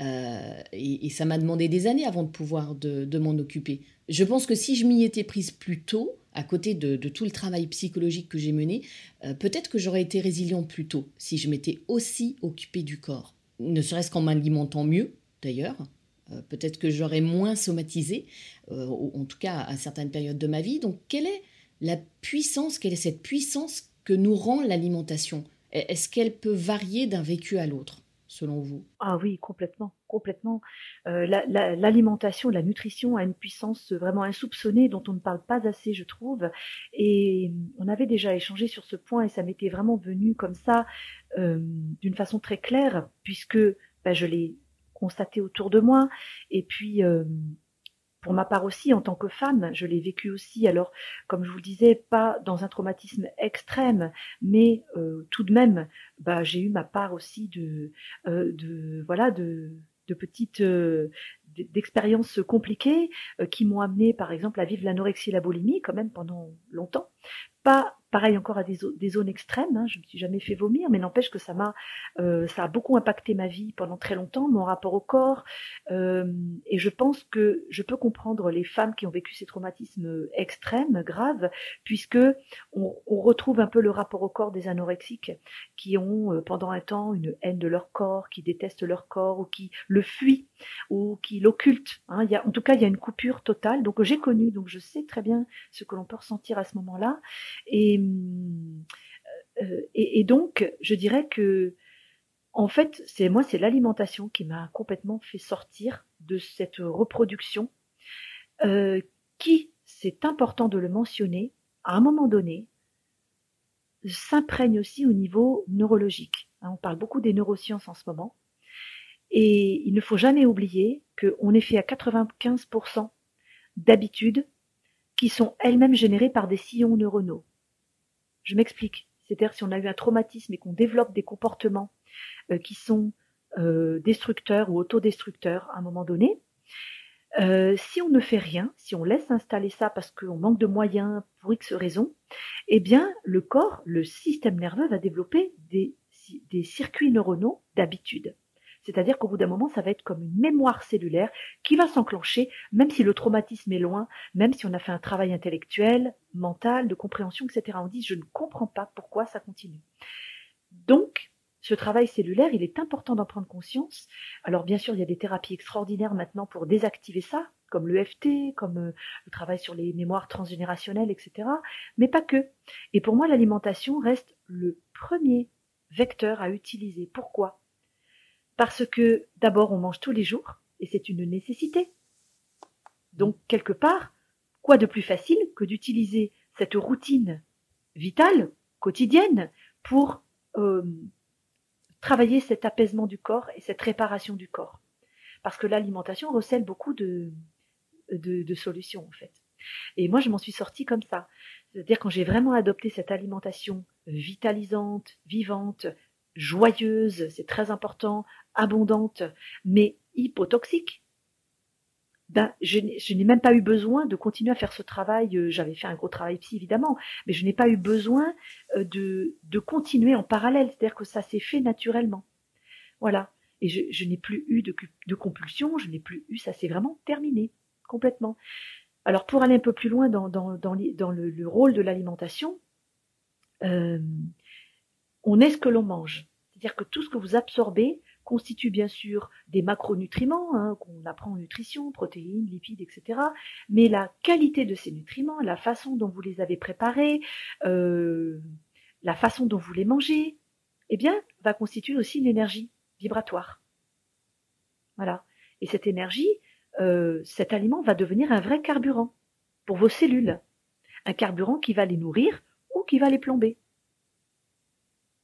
Euh, et, ça m'a demandé des années avant de pouvoir de m'en occuper. Je pense que si je m'y étais prise plus tôt, à côté de, tout le travail psychologique que j'ai mené, euh, peut-être que j'aurais été résilient plus tôt si je m'étais aussi occupée du corps. Ne serait-ce qu'en m'alimentant mieux, d'ailleurs. Euh, peut-être que j'aurais moins somatisé, euh, en tout cas à certaines périodes de ma vie. Donc, quelle est la puissance, quelle est cette puissance que nous rend l'alimentation? Est-ce qu'elle peut varier d'un vécu à l'autre selon vous? Ah oui, complètement, complètement. Euh, l'alimentation, la, nutrition a une puissance vraiment insoupçonnée dont on ne parle pas assez, je trouve. Et on avait déjà échangé sur ce point et ça m'était vraiment venu comme ça, euh, d'une façon très claire, puisque bah, je l'ai constaté autour de moi. Et puis, euh, pour ma part aussi, en tant que femme, je l'ai vécu aussi. Alors, comme je vous le disais, pas dans un traumatisme extrême, mais euh, tout de même, bah, j'ai eu ma part aussi euh, de voilà, de, de petites euh, d'expériences compliquées qui m'ont amené, par exemple, à vivre l'anorexie et la boulimie quand même pendant longtemps. Pas pareil encore à des, zones extrêmes. Hein, je me suis jamais fait vomir, mais n'empêche que ça m'a, euh, ça a beaucoup impacté ma vie pendant très longtemps, mon rapport au corps. Euh, et je pense que je peux comprendre les femmes qui ont vécu ces traumatismes extrêmes, graves, puisque on, retrouve un peu le rapport au corps des anorexiques qui ont euh, pendant un temps une haine de leur corps, qui détestent leur corps ou qui le fuient ou qui l'occultent. Hein. En tout cas, il y a une coupure totale. Donc j'ai connu, donc je sais très bien ce que l'on peut ressentir à ce moment-là. Et euh, et, donc, je dirais que, en fait, c'est moi, c'est l'alimentation qui m'a complètement fait sortir de cette reproduction, euh, qui, c'est important de le mentionner, à un moment donné, s'imprègne aussi au niveau neurologique. Hein, on parle beaucoup des neurosciences en ce moment. Et il ne faut jamais oublier qu'on est fait à 95% d'habitudes qui sont elles-mêmes générées par des sillons neuronaux. Je m'explique. C'est-à-dire si on a eu un traumatisme et qu'on développe des comportements euh, qui sont euh, destructeurs ou autodestructeurs à un moment donné, euh, si on ne fait rien, si on laisse installer ça parce qu'on manque de moyens pour X raisons, eh bien le corps, le système nerveux va développer des circuits neuronaux d'habitude. C'est-à-dire qu'au bout d'un moment, ça va être comme une mémoire cellulaire qui va s'enclencher, même si le traumatisme est loin, même si on a fait un travail intellectuel, mental, de compréhension, etc. On dit, je ne comprends pas pourquoi ça continue. Donc, ce travail cellulaire, il est important d'en prendre conscience. Alors bien sûr, il y a des thérapies extraordinaires maintenant pour désactiver ça, comme l'EFT, comme euh, le travail sur les mémoires transgénérationnelles, etc. Mais pas que. Et pour moi, l'alimentation reste le premier vecteur à utiliser. Pourquoi? Parce que d'abord, on mange tous les jours, et c'est une nécessité. Donc, quelque part, quoi de plus facile que d'utiliser cette routine vitale, quotidienne, pour euh, travailler cet apaisement du corps et cette réparation du corps? Parce que l'alimentation recèle beaucoup de, de, de solutions en fait. Et moi, je m'en suis sortie comme ça. C'est-à-dire quand j'ai vraiment adopté cette alimentation vitalisante, vivante, joyeuse, c'est très important, abondante, mais hypotoxique, ben, je n'ai même pas eu besoin de continuer à faire ce travail. Euh, j'avais fait un gros travail psy, évidemment, mais je n'ai pas eu besoin euh, de, de continuer en parallèle. C'est-à-dire que ça s'est fait naturellement. Voilà. Et je, n'ai plus eu de, de compulsion, je n'ai plus eu, ça s'est vraiment terminé, complètement. Alors pour aller un peu plus loin dans, dans, dans, le, rôle de l'alimentation, euh, on est ce que l'on mange. C'est-à-dire que tout ce que vous absorbez constitue bien sûr des macronutriments hein, qu'on apprend en nutrition, protéines, lipides, etc. Mais la qualité de ces nutriments, la façon dont vous les avez préparés, euh, la façon dont vous les mangez, eh bien, va constituer aussi une énergie vibratoire. Voilà. Et cette énergie, euh, cet aliment va devenir un vrai carburant pour vos cellules. Un carburant qui va les nourrir ou qui va les plomber.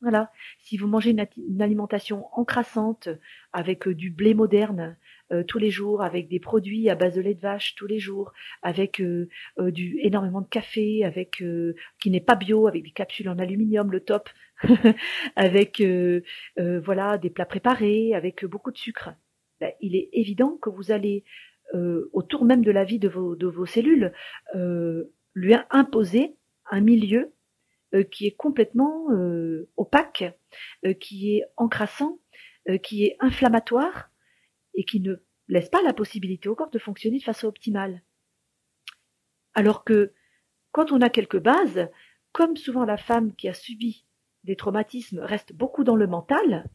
Voilà. Si vous mangez une, alimentation encrassante avec euh, du blé moderne euh, tous les jours, avec des produits à base de lait de vache tous les jours, avec euh, du énormément de café, avec qui n'est pas bio, avec des capsules en aluminium, le top, avec voilà des plats préparés, avec beaucoup de sucre, ben, il est évident que vous allez autour même de la vie de vos, de vos cellules lui imposer un milieu euh, qui est complètement euh, opaque, euh, qui est encrassant, qui est inflammatoire et qui ne laisse pas la possibilité au corps de fonctionner de façon optimale. Alors que quand on a quelques bases, comme souvent la femme qui a subi des traumatismes reste beaucoup dans le mental,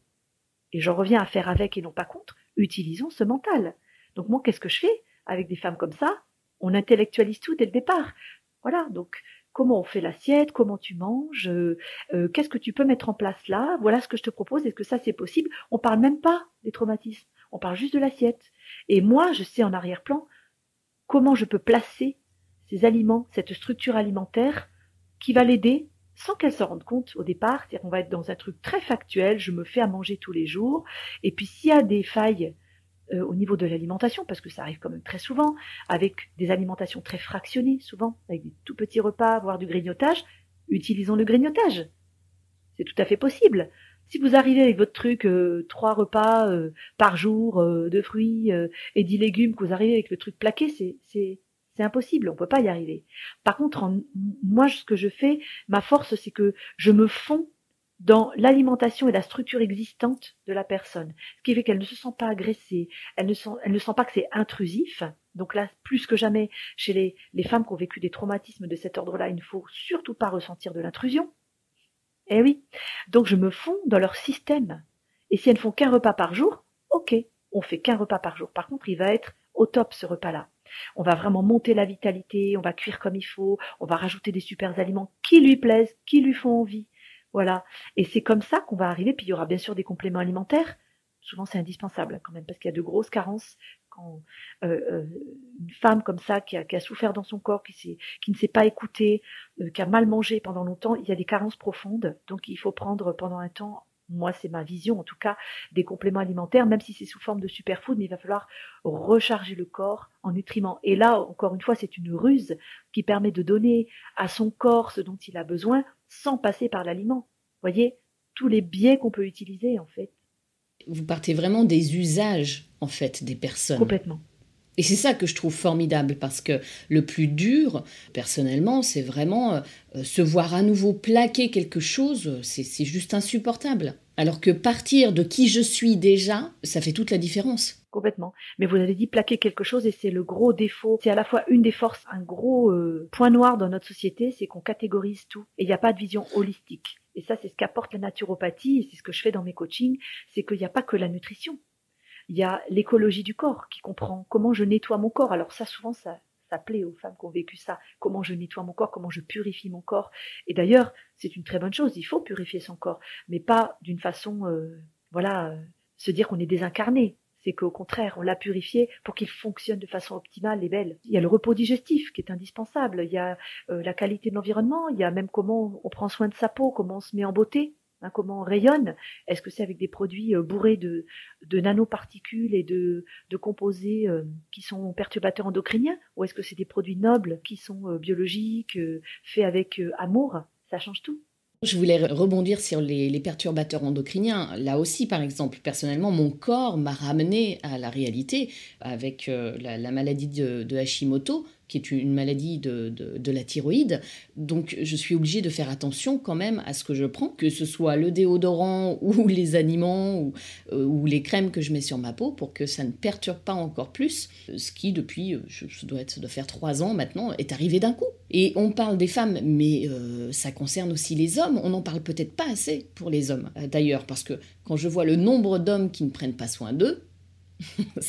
et j'en reviens à faire avec et non pas contre, utilisons ce mental. Donc moi, qu'est-ce que je fais avec des femmes comme ça? On intellectualise tout dès le départ. Voilà, donc comment on fait l'assiette, comment tu manges, euh, euh, qu'est-ce que tu peux mettre en place là, voilà ce que je te propose, est-ce que ça c'est possible? On parle même pas des traumatismes, on parle juste de l'assiette. Et moi, je sais en arrière-plan comment je peux placer ces aliments, cette structure alimentaire qui va l'aider sans qu'elle se rende compte au départ. C'est-à-dire qu'on va être dans un truc très factuel, je me fais à manger tous les jours, et puis s'il y a des failles euh, au niveau de l'alimentation, parce que ça arrive quand même très souvent, avec des alimentations très fractionnées, souvent, avec des tout petits repas, voire du grignotage, utilisons le grignotage. C'est tout à fait possible. Si vous arrivez avec votre truc, euh, trois repas euh, par jour de fruits et dix légumes, que vous arrivez avec le truc plaqué, c'est, c'est, impossible, on peut pas y arriver. Par contre, moi, ce que je fais, ma force, c'est que je me fonds dans l'alimentation et la structure existante de la personne. Ce qui fait qu'elle ne se sent pas agressée, elle ne sent, sent pas que c'est intrusif. Donc là, plus que jamais, chez les, les femmes qui ont vécu des traumatismes de cet ordre-là, il ne faut surtout pas ressentir de l'intrusion. Eh oui. Donc je me fonds dans leur système. Et si elles ne font qu'un repas par jour, ok, on fait qu'un repas par jour. Par contre, il va être au top ce repas-là. On va vraiment monter la vitalité, on va cuire comme il faut, on va rajouter des super aliments qui lui plaisent, qui lui font envie. Voilà. Et c'est comme ça qu'on va arriver. Puis il y aura bien sûr des compléments alimentaires. Souvent c'est indispensable quand même parce qu'il y a de grosses carences quand euh, euh, une femme comme ça qui a, souffert dans son corps, qui, ne s'est pas écoutée, euh, qui a mal mangé pendant longtemps, il y a des carences profondes. Donc il faut prendre pendant un temps moi c'est ma vision en tout cas, des compléments alimentaires, même si c'est sous forme de superfood, mais il va falloir recharger le corps en nutriments. Et là, encore une fois, c'est une ruse qui permet de donner à son corps ce dont il a besoin sans passer par l'aliment. Voyez, tous les biais qu'on peut utiliser en fait. Vous partez vraiment des usages en fait des personnes. Complètement. Et c'est ça que je trouve formidable parce que le plus dur, personnellement, c'est vraiment euh, se voir à nouveau plaquer quelque chose, c'est juste insupportable. Alors que partir de qui je suis déjà, ça fait toute la différence. Complètement. Mais vous avez dit plaquer quelque chose et c'est le gros défaut. C'est à la fois une des forces, un gros euh, point noir dans notre société, c'est qu'on catégorise tout et il n'y a pas de vision holistique. Et ça, c'est ce qu'apporte la naturopathie et c'est ce que je fais dans mes coachings, c'est qu'il n'y a pas que la nutrition. Il y a l'écologie du corps qui comprend comment je nettoie mon corps. Alors ça, souvent, ça, ça plaît aux femmes qui ont vécu ça. Comment je nettoie mon corps, comment je purifie mon corps. Et d'ailleurs, c'est une très bonne chose. Il faut purifier son corps, mais pas d'une façon, euh, voilà, euh, se dire qu'on est désincarné. C'est qu'au contraire, on l'a purifié pour qu'il fonctionne de façon optimale et belle. Il y a le repos digestif qui est indispensable. Il y a euh, la qualité de l'environnement. Il y a même comment on prend soin de sa peau, comment on se met en beauté. Hein, comment on rayonne. Est-ce que c'est avec des produits euh, bourrés de, nanoparticules et de, composés euh, qui sont perturbateurs endocriniens, ou est-ce que c'est des produits nobles qui sont euh, biologiques, faits avec amour? Ça change tout. Je voulais rebondir sur les, perturbateurs endocriniens. Là aussi, par exemple, personnellement, mon corps m'a ramené à la réalité avec la, maladie de Hashimoto qui est une maladie de, la thyroïde. Donc je suis obligée de faire attention quand même à ce que je prends, que ce soit le déodorant ou les aliments ou, euh, ou les crèmes que je mets sur ma peau pour que ça ne perturbe pas encore plus ce qui depuis, euh, je, dois être, de faire trois ans maintenant, est arrivé d'un coup. Et on parle des femmes, mais euh, ça concerne aussi les hommes. On n'en parle peut-être pas assez pour les hommes, d'ailleurs, parce que quand je vois le nombre d'hommes qui ne prennent pas soin d'eux,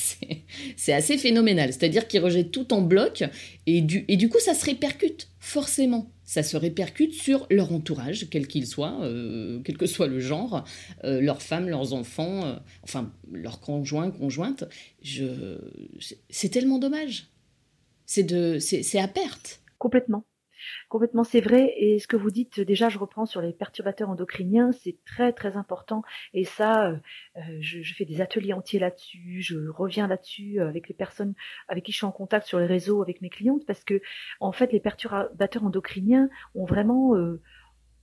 c'est assez phénoménal. C'est-à-dire qu'ils rejettent tout en bloc et du, et du coup, ça se répercute, forcément. Ça se répercute sur leur entourage, quel qu'il soit, euh, quel que soit le genre, euh, leurs femmes, leurs enfants, euh, enfin, leurs conjoints, conjointes. C'est tellement dommage. C'est à perte. Complètement. Complètement, c'est vrai. Et ce que vous dites, déjà, je reprends sur les perturbateurs endocriniens, c'est très très important. Et ça, euh, euh, je, fais des ateliers entiers là-dessus. Je reviens là-dessus euh, avec les personnes avec qui je suis en contact sur les réseaux, avec mes clientes, parce que en fait, les perturbateurs endocriniens ont vraiment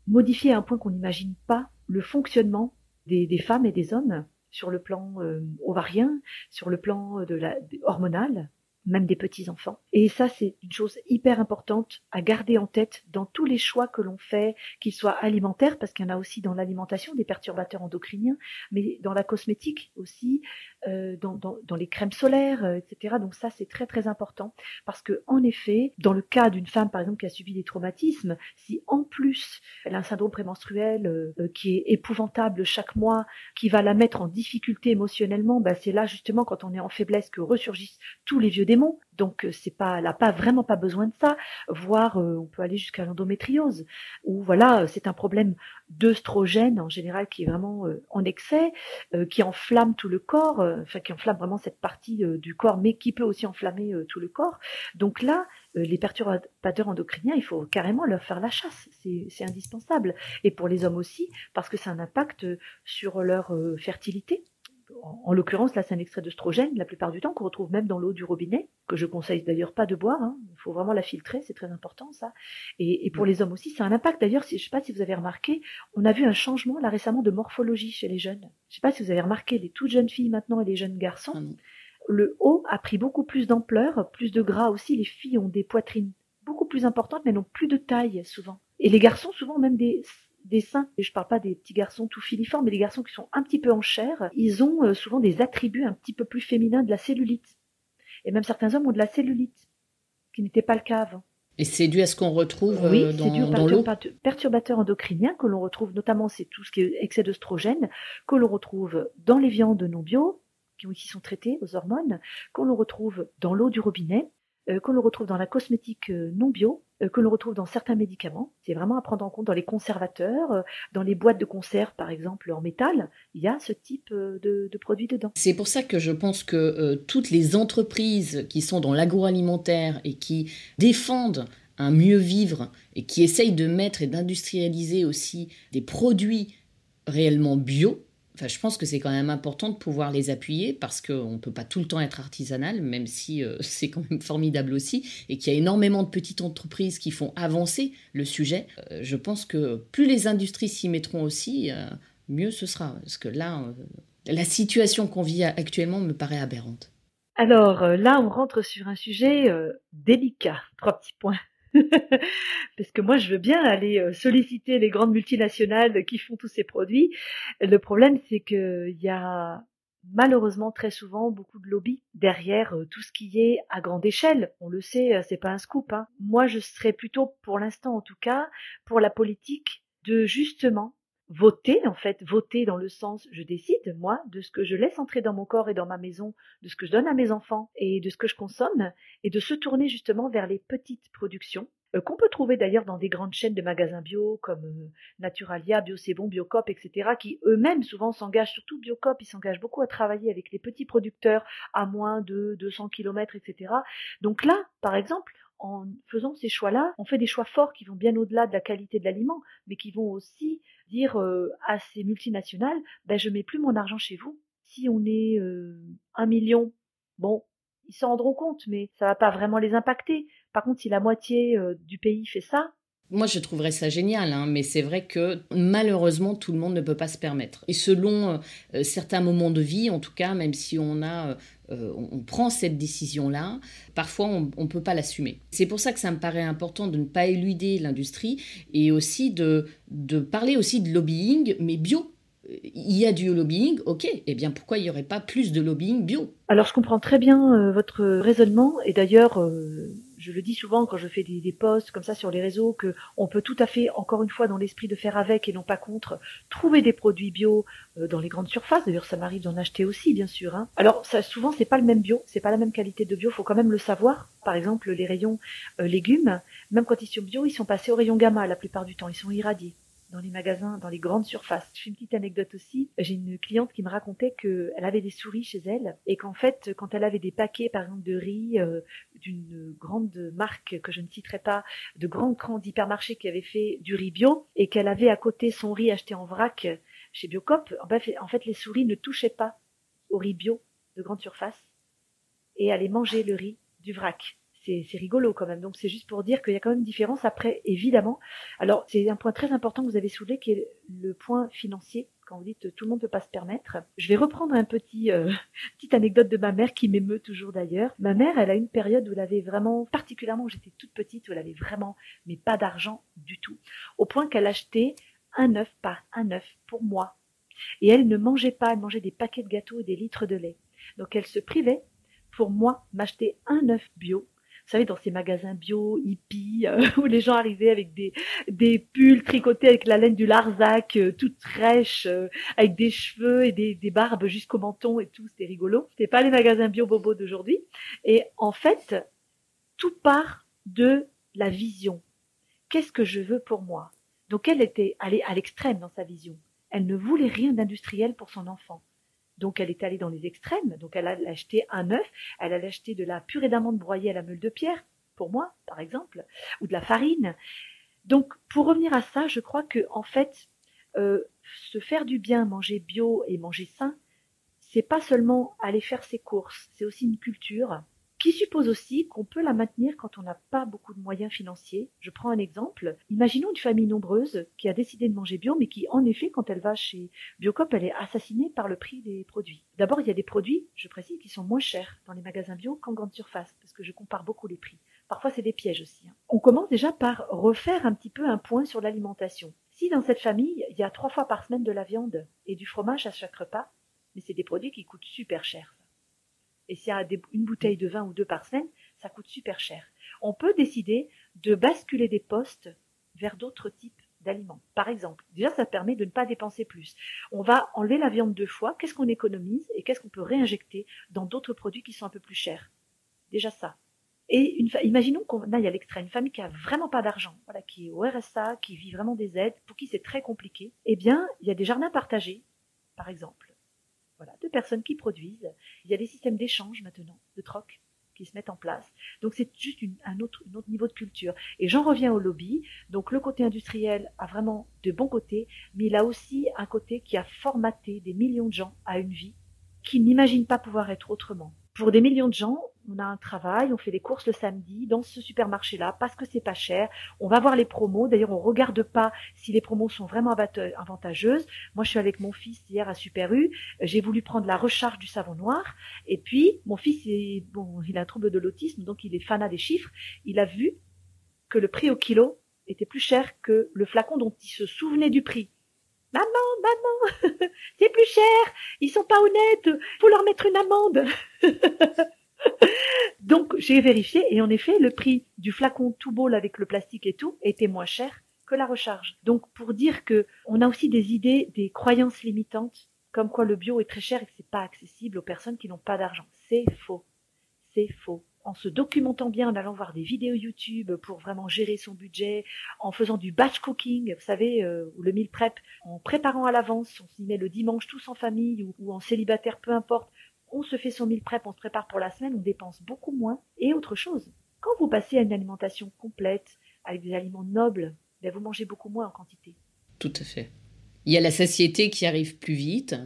modifié à un point qu'on n'imagine pas le fonctionnement des, femmes et des hommes sur le plan ovarien, sur le plan hormonal même des petits-enfants. Et ça, c'est une chose hyper importante à garder en tête dans tous les choix que l'on fait, qu'ils soient alimentaires, parce qu'il y en a aussi dans l'alimentation des perturbateurs endocriniens, mais dans la cosmétique aussi, euh, dans, les crèmes solaires, euh, etc. Donc ça, c'est très très important, parce que en effet, dans le cas d'une femme, par exemple, qui a subi des traumatismes, si en plus elle a un syndrome prémenstruel euh, qui est épouvantable chaque mois, qui va la mettre en difficulté émotionnellement, bah, c'est là justement quand on est en faiblesse que ressurgissent tous les vieux Donc euh, c'est pas, elle n'a pas vraiment pas besoin de ça. Voire euh, on peut aller jusqu'à l'endométriose, où voilà, c'est un problème d'œstrogène en général qui est vraiment euh, en excès, qui enflamme tout le corps, enfin qui enflamme vraiment cette partie du corps, mais qui peut aussi enflammer tout le corps. Donc là, les perturbateurs endocriniens, il faut carrément leur faire la chasse, c'est indispensable. Et pour les hommes aussi, parce que a un impact sur leur fertilité en, l'occurrence, là, c'est un extrait d'œstrogène, la plupart du temps, qu'on retrouve même dans l'eau du robinet, que je conseille d'ailleurs pas de boire. Hein. Il faut vraiment la filtrer, c'est très important, ça. Et, pour les hommes aussi, c'est un impact. D'ailleurs, si, je sais pas si vous avez remarqué, on a vu un changement, là, récemment, de morphologie chez les jeunes. Je sais pas si vous avez remarqué, les toutes jeunes filles maintenant et les jeunes garçons. Ah le haut a pris beaucoup plus d'ampleur, plus de gras aussi. Les filles ont des poitrines beaucoup plus importantes, mais n'ont plus de taille, souvent. Et les garçons, souvent, même des des seins, et je parle pas des petits garçons tout filiformes, mais des garçons qui sont un petit peu en chair, ils ont euh, souvent des attributs un petit peu plus féminins de la cellulite. Et même certains hommes ont de la cellulite, qui n'était pas le cas avant. Et c'est dû à ce qu'on retrouve oui, euh, dans, dû dans l'eau? perturbateurs endocriniens que l'on retrouve notamment, c'est tout ce qui est excès d'œstrogène, que l'on retrouve dans les viandes non bio, qui sont traitées aux hormones, qu'on l'on retrouve dans l'eau du robinet, que l'on retrouve dans la cosmétique non bio, euh, que l'on retrouve dans certains médicaments. C'est vraiment à prendre en compte dans les conservateurs, euh, dans les boîtes de conserve par exemple en métal, il y a ce type euh, de, produits dedans. C'est pour ça que je pense que toutes les entreprises qui sont dans l'agroalimentaire et qui défendent un mieux vivre et qui essayent de mettre et d'industrialiser aussi des produits réellement bio, je pense que c'est quand même important de pouvoir les appuyer parce qu'on ne peut pas tout le temps être artisanal, même si euh, c'est quand même formidable aussi, et qu'il y a énormément de petites entreprises qui font avancer le sujet. Euh, je pense que plus les industries s'y mettront aussi, euh, mieux ce sera. Parce que là, la situation qu'on vit actuellement me paraît aberrante. Alors là, on rentre sur un sujet délicat. Trois petits points. Parce que moi, je veux bien aller euh, solliciter les grandes multinationales qui font tous ces produits. Le problème, c'est qu'il y a malheureusement très souvent beaucoup de lobbies derrière euh, tout ce qui est à grande échelle. On le sait, euh, c'est pas un scoop. Hein. Moi, je serais plutôt, pour l'instant en tout cas, pour la politique de justement voter, en fait, voter dans le sens je décide, moi, de ce que je laisse entrer dans mon corps et dans ma maison, de ce que je donne à mes enfants et de ce que je consomme, et de se tourner justement vers les petites productions, euh, qu'on peut trouver d'ailleurs dans des grandes chaînes de magasins bio comme euh, Naturalia, Bio C'est Biocop, etc., qui eux-mêmes souvent s'engagent, surtout Biocop, ils s'engagent beaucoup à travailler avec les petits producteurs à moins de 200 km, etc. Donc là, par exemple, en faisant ces choix-là, on fait des choix forts qui vont bien au-delà de la qualité de l'aliment, mais qui vont aussi dire euh, à ces multinationales, ben je mets plus mon argent chez vous. Si on est euh, un million, bon, ils s'en rendront compte, mais ça va pas vraiment les impacter. Par contre, si la moitié euh, du pays fait ça, moi, je trouverais ça génial, hein, mais c'est vrai que malheureusement, tout le monde ne peut pas se permettre. Et selon certains moments de vie, en tout cas, même si on a euh, on, prend cette décision-là, parfois on ne peut pas l'assumer. C'est pour ça que ça me paraît important de ne pas éluder l'industrie et aussi de, parler aussi de lobbying, mais bio. Il y a du lobbying, ok, eh bien pourquoi il n'y aurait pas plus de lobbying bio? Alors je comprends très bien euh, votre raisonnement et d'ailleurs euh, je le dis souvent quand je fais des, posts comme ça sur les réseaux, que on peut tout à fait, encore une fois, dans l'esprit de faire avec et non pas contre, trouver des produits bio euh, dans les grandes surfaces. D'ailleurs, ça m'arrive d'en acheter aussi, bien sûr. Hein. Alors, ça, souvent, c'est pas le même bio, c'est pas la même qualité de bio. Faut quand même le savoir. Par exemple, les rayons euh, légumes, même quand ils sont bio, ils sont passés au rayon gamma la plupart du temps. Ils sont irradiés dans les magasins, dans les grandes surfaces. Je fais une petite anecdote aussi. J'ai une cliente qui me racontait qu'elle avait des souris chez elle et qu'en fait, quand elle avait des paquets, par exemple, de riz euh, d'une grande marque que je ne citerai pas, de grands crans d'hypermarché qui avait fait du riz bio et qu'elle avait à côté son riz acheté en vrac chez Biocop, en fait, les souris ne touchaient pas au riz bio de grande surface et allaient manger le riz du vrac c'est rigolo quand même. Donc c'est juste pour dire qu'il y a quand même une différence. Après, évidemment, alors c'est un point très important que vous avez soulevé qui est le point financier. Quand vous dites tout le monde ne peut pas se permettre, je vais reprendre un petit euh, petite anecdote de ma mère qui m'émeut toujours d'ailleurs. Ma mère, elle a une période où elle avait vraiment, particulièrement, j'étais toute petite, où elle avait vraiment, mais pas d'argent du tout, au point qu'elle achetait un œuf par un œuf pour moi. Et elle ne mangeait pas, elle mangeait des paquets de gâteaux et des litres de lait. Donc elle se privait pour moi m'acheter un œuf bio vous savez, dans ces magasins bio, hippies, euh, où les gens arrivaient avec des, des pulls tricotés avec la laine du Larzac, euh, toute euh, avec des cheveux et des, des barbes jusqu'au menton et tout, c'était rigolo. C'était pas les magasins bio bobo d'aujourd'hui. Et en fait, tout part de la vision. Qu'est-ce que je veux pour moi? Donc elle était allée à l'extrême dans sa vision. Elle ne voulait rien d'industriel pour son enfant. Donc elle est allée dans les extrêmes. Donc elle a acheté un œuf, elle a acheté de la purée d'amande broyée à la meule de pierre, pour moi, par exemple, ou de la farine. Donc pour revenir à ça, je crois que en fait, euh, se faire du bien, manger bio et manger sain, c'est pas seulement aller faire ses courses, c'est aussi une culture, qui suppose aussi qu'on peut la maintenir quand on n'a pas beaucoup de moyens financiers. Je prends un exemple. Imaginons une famille nombreuse qui a décidé de manger bio, mais qui, en effet, quand elle va chez Biocop, elle est assassinée par le prix des produits. D'abord, il y a des produits, je précise, qui sont moins chers dans les magasins bio qu'en grande surface, parce que je compare beaucoup les prix. Parfois, c'est des pièges aussi. Hein. On commence déjà par refaire un petit peu un point sur l'alimentation. Si dans cette famille, il y a trois fois par semaine de la viande et du fromage à chaque repas, mais c'est des produits qui coûtent super cher. Et s'il y a une bouteille de vin ou deux par semaine, ça coûte super cher. On peut décider de basculer des postes vers d'autres types d'aliments. Par exemple, déjà ça permet de ne pas dépenser plus. On va enlever la viande deux fois, qu'est-ce qu'on économise et qu'est-ce qu'on peut réinjecter dans d'autres produits qui sont un peu plus chers? Déjà ça. Et imaginons qu'on aille à l'extrême, une famille qui a vraiment pas d'argent, qui est au RSA, qui vit vraiment des aides, pour qui c'est très compliqué. Eh bien, il y a des jardins partagés, par exemple. Voilà, de personnes qui produisent. Il y a des systèmes d'échange maintenant, de troc, qui se mettent en place. Donc c'est juste un, autre, niveau de culture. Et j'en reviens au lobby. Donc le côté industriel a vraiment de bons côtés, mais il a aussi un côté qui a formaté des millions de gens à une vie qui n'imaginent pas pouvoir être autrement. Pour des millions de gens, on a un travail, on fait des courses le samedi dans ce supermarché-là parce que c'est pas cher. On va voir les promos. D'ailleurs, on regarde pas si les promos sont vraiment avantageuses. Moi, je suis avec mon fils hier à Super U. J'ai voulu prendre la recharge du savon noir. Et puis, mon fils, il a un trouble de l'autisme, donc il est fanat des chiffres. Il a vu que le prix au kilo était plus cher que le flacon dont il se souvenait du prix. Maman, maman, c'est plus cher. Ils sont pas honnêtes. Faut leur mettre une amende. Donc j'ai vérifié et en effet le prix du flacon tout beau avec le plastique et tout était moins cher que la recharge. Donc pour dire que on a aussi des idées, des croyances limitantes, comme quoi le bio est très cher et que c'est pas accessible aux personnes qui n'ont pas d'argent. C'est faux. C'est faux. En se documentant bien, en allant voir des vidéos YouTube pour vraiment gérer son budget, en faisant du batch cooking, vous savez, euh, ou le meal prep, en préparant à l'avance, on s'y met le dimanche tous en famille ou en célibataire, peu importe, on se fait son mille prep, on se prépare pour la semaine, on dépense beaucoup moins. Et autre chose, Quand vous passez à une alimentation complète, avec des aliments nobles, ben vous mangez beaucoup moins en quantité. Tout à fait. Il y a la satiété qui arrive plus vite,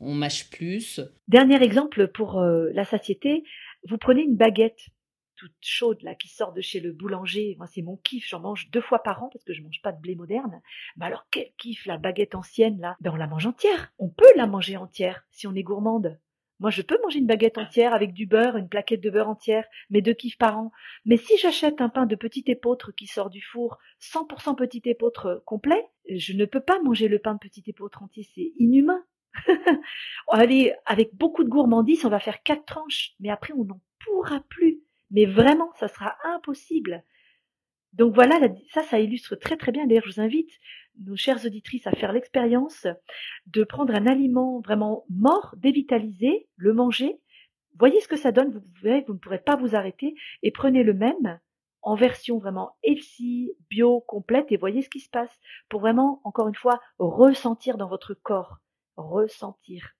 on mâche plus. Dernier exemple pour euh, la satiété, vous prenez une baguette toute chaude là qui sort de chez le boulanger. Moi c'est mon kiff, j'en mange deux fois par an parce que je mange pas de blé moderne. Mais alors quel kiff la baguette ancienne là Ben on la mange entière. On peut la manger entière si on est gourmande. Moi, je peux manger une baguette entière avec du beurre, une plaquette de beurre entière, mes deux kiffs par an. Mais si j'achète un pain de petit épeautre qui sort du four, 100% petit épeautre complet, je ne peux pas manger le pain de petit épeautre entier, c'est inhumain. Allez, avec beaucoup de gourmandise, on va faire quatre tranches, mais après on n'en pourra plus. Mais vraiment, ça sera impossible. Donc voilà, ça, ça illustre très très bien. D'ailleurs, je vous invite, nos chères auditrices, à faire l'expérience de prendre un aliment vraiment mort, dévitalisé, le manger. Voyez ce que ça donne, vous, verrez, vous ne pourrez pas vous arrêter, et prenez le même en version vraiment healthy, bio, complète, et voyez ce qui se passe pour vraiment, encore une fois, ressentir dans votre corps. Ressentir.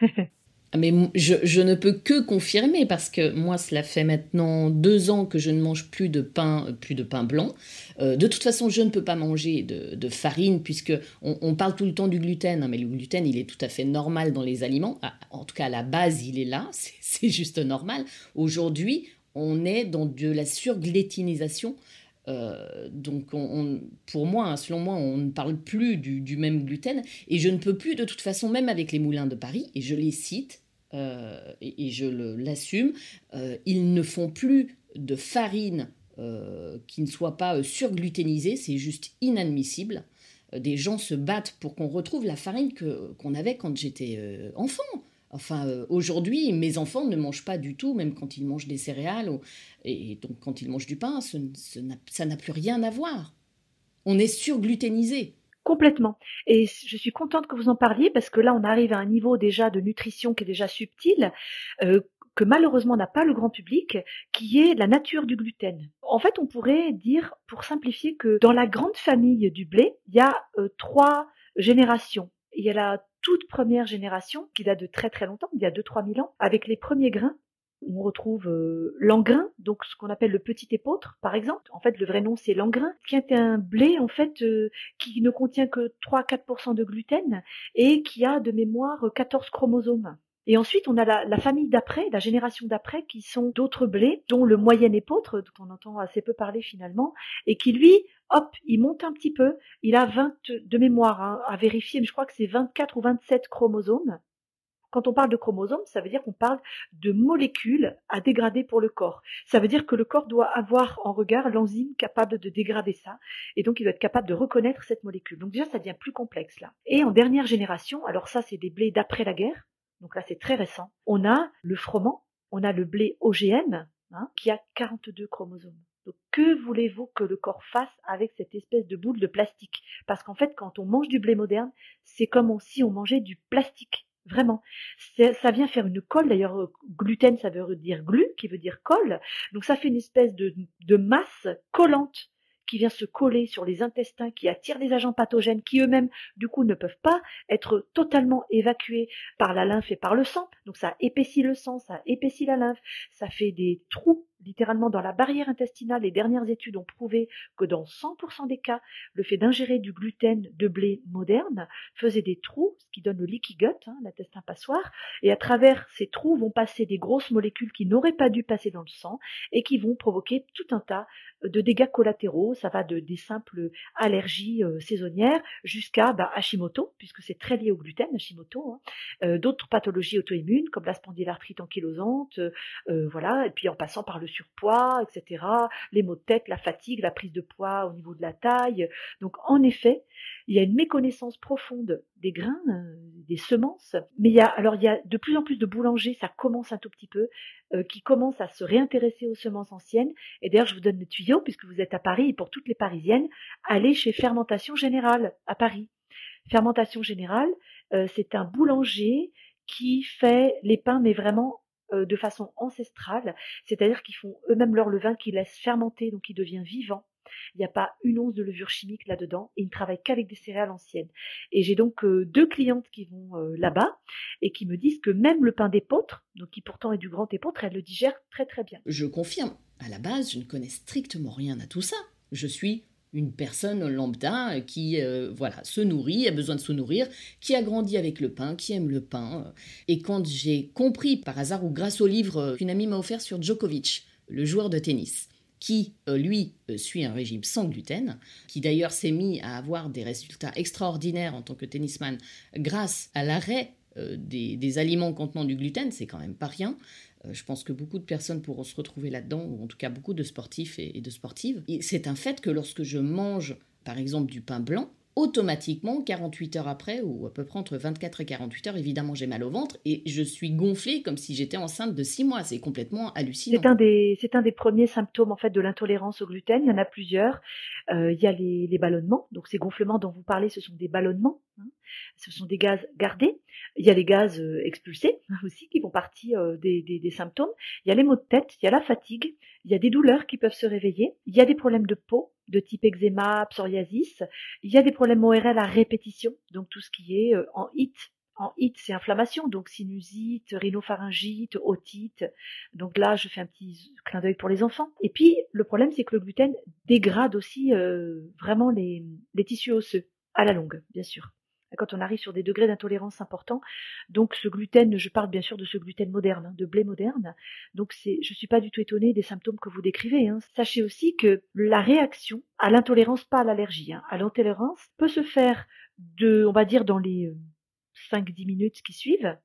Mais je, ne peux que confirmer parce que moi, cela fait maintenant deux ans que je ne mange plus de pain, plus de pain blanc. Euh, de toute façon, je ne peux pas manger de, farine puisque on, parle tout le temps du gluten, hein, mais le gluten, il est tout à fait normal dans les aliments. Ah, en tout cas, à la base, il est là, c'est juste normal. Aujourd'hui, on est dans de la surglétinisation. Euh, donc, pour moi, hein, selon moi, on ne parle plus du, même gluten. Et je ne peux plus, de toute façon, même avec les moulins de Paris, et je les cite, euh, et, je l'assume, euh, ils ne font plus de farine qui ne soit pas surgluténisée. C'est juste inadmissible. Des gens se battent pour qu'on retrouve la farine qu'on avait quand j'étais enfant. Enfin, euh, aujourd'hui, mes enfants ne mangent pas du tout, même quand ils mangent des céréales, et donc quand ils mangent du pain, ça n'a plus rien à voir. On est surgluténisé. Complètement. Et je suis contente que vous en parliez parce que là, on arrive à un niveau déjà de nutrition qui est déjà subtil, euh, que malheureusement n'a pas le grand public, qui est la nature du gluten. En fait, on pourrait dire, pour simplifier, que dans la grande famille du blé, il y a euh, trois générations. Il y a la toute première génération, qui date de très très longtemps, il y a 2-3 000 ans, avec les premiers grains. On retrouve euh, l'engrain, donc ce qu'on appelle le petit épeautre, par exemple. En fait, le vrai nom, c'est l'engrain, qui est un blé, en fait, euh, qui ne contient que 3-4% de gluten et qui a de mémoire 14 chromosomes. Et ensuite, on a la, famille d'après, la génération d'après, qui sont d'autres blés, dont le moyen épeautre, dont on entend assez peu parler finalement, et qui lui, hop, il monte un petit peu. Il a 20 de mémoire hein, à vérifier, mais je crois que c'est 24 ou 27 chromosomes. Quand on parle de chromosomes, ça veut dire qu'on parle de molécules à dégrader pour le corps. Ça veut dire que le corps doit avoir en regard l'enzyme capable de dégrader ça, et donc il doit être capable de reconnaître cette molécule. Donc déjà, ça devient plus complexe là. Et en dernière génération, alors ça, c'est des blés d'après la guerre, donc là c'est très récent, on a le froment, on a le blé OGM, hein, qui a 42 chromosomes. Donc que voulez-vous que le corps fasse avec cette espèce de boule de plastique? Parce qu'en fait, quand on mange du blé moderne, c'est comme si on mangeait du plastique. Vraiment. Ça vient faire une colle. D'ailleurs, euh, gluten, ça veut dire glu, qui veut dire colle. Donc ça fait une espèce de masse collante qui vient se coller sur les intestins, qui attire des agents pathogènes qui eux-mêmes, du coup, ne peuvent pas être totalement évacués par la lymphe et par le sang. Donc ça épaissit le sang, ça épaissit la lymphe, ça fait des trous littéralement dans la barrière intestinale. Les dernières études ont prouvé que dans 100% des cas, le fait d'ingérer du gluten de blé moderne faisait des trous, ce qui donne le leaky gut, hein, l'intestin passoire, et à travers ces trous vont passer des grosses molécules qui n'auraient pas dû passer dans le sang et qui vont provoquer tout un tas de dégâts collatéraux. Ça va de des simples allergies euh, saisonnières jusqu'à bah, Hashimoto, puisque c'est très lié au gluten, Hashimoto, hein. euh, d'autres pathologies auto-immunes comme la spondylarthrite ankylosante, euh, voilà, et puis en passant par le surpoids, etc., les maux de tête, la fatigue, la prise de poids au niveau de la taille. Donc en effet, il y a une méconnaissance profonde des grains, des semences, mais il y a alors il y a de plus en plus de boulangers, ça commence un tout petit peu, qui commencent à se réintéresser aux semences anciennes. Et d'ailleurs, je vous donne le tuyau puisque vous êtes à Paris et pour toutes les Parisiennes, allez chez Fermentation Générale à Paris. Fermentation Générale, c'est un boulanger qui fait les pains mais vraiment de façon ancestrale, c'est-à-dire qu'ils font eux-mêmes leur levain qu'ils laissent fermenter, donc il devient vivant. Il n'y a pas une once de levure chimique là-dedans et ils ne travaillent qu'avec des céréales anciennes. Et j'ai donc euh, deux clientes qui vont euh, là-bas et qui me disent que même le pain d'épeautre, donc qui pourtant est du grand épeautre, elles le digèrent très très bien. Je confirme. À la base, je ne connais strictement rien à tout ça. Je suis une personne lambda qui euh, voilà se nourrit, a besoin de se nourrir, qui a grandi avec le pain, qui aime le pain. Et quand j'ai compris par hasard ou grâce au livre qu'une amie m'a offert sur Djokovic, le joueur de tennis, qui, euh, lui, euh, suit un régime sans gluten, qui d'ailleurs s'est mis à avoir des résultats extraordinaires en tant que tennisman grâce à l'arrêt des, aliments contenant du gluten, c'est quand même pas rien. Je pense que beaucoup de personnes pourront se retrouver là-dedans, ou en tout cas beaucoup de sportifs et, et de sportives. C'est un fait que lorsque je mange, par exemple, du pain blanc, automatiquement, 48 heures après, ou à peu près entre 24 et 48 heures, évidemment, j'ai mal au ventre et je suis gonflée comme si j'étais enceinte de 6 mois. C'est complètement hallucinant. C'est un, des, c'est un des premiers symptômes en fait de l'intolérance au gluten. Il y en a plusieurs. Euh, il y a les, les, ballonnements. Donc ces gonflements dont vous parlez, ce sont des ballonnements. Hein. Ce sont des gaz gardés. Il y a les gaz euh, expulsés aussi qui font partie euh, des, symptômes. Il y a les maux de tête, il y a la fatigue, il y a des douleurs qui peuvent se réveiller. Il y a des problèmes de peau de type eczéma, psoriasis. Il y a des problèmes ORL à répétition, donc tout ce qui est euh, en HIT. En HIT, c'est inflammation, donc sinusite, rhinopharyngite, otite. Donc là, je fais un petit clin d'œil pour les enfants. Et puis, le problème, c'est que le gluten dégrade aussi vraiment les tissus osseux, à la longue, bien sûr quand on arrive sur des degrés d'intolérance importants. Donc ce gluten, je parle bien sûr de ce gluten moderne, hein, de blé moderne. Donc c'est, je suis pas du tout étonnée des symptômes que vous décrivez. Hein. Sachez aussi que la réaction à l'intolérance, pas à l'allergie, hein, à l'intolérance peut se faire de, on va dire dans les 5-10 euh, minutes qui suivent,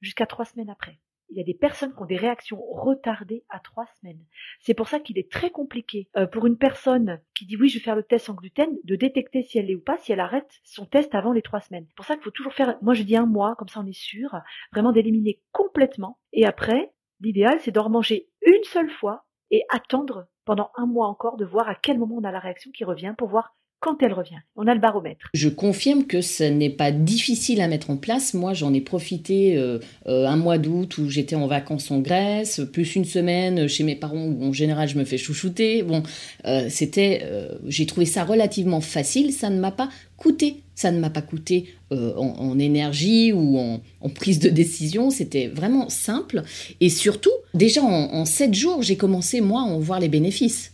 jusqu'à trois semaines après il y a des personnes qui ont des réactions retardées à trois semaines. C'est pour ça qu'il est très compliqué euh, pour une personne qui dit oui, je vais faire le test sans gluten, de détecter si elle l'est ou pas, si elle arrête son test avant les trois semaines. C'est pour ça qu'il faut toujours faire, moi je dis un mois, comme ça on est sûr, vraiment d'éliminer complètement. Et après, l'idéal c'est d'en manger une seule fois et attendre pendant un mois encore de voir à quel moment on a la réaction qui revient pour voir quand elle revient. On a le baromètre. Je confirme que ce n'est pas difficile à mettre en place. Moi, j'en ai profité euh, euh, un mois d'août où j'étais en vacances en Grèce, plus une semaine chez mes parents où en général je me fais chouchouter. Bon, euh, c'était, j'ai trouvé ça relativement facile. Ça ne m'a pas coûté. Ça ne m'a pas coûté en, énergie ou en, prise de décision. C'était vraiment simple. Et surtout, déjà en, sept jours, j'ai commencé moi à en voir les bénéfices.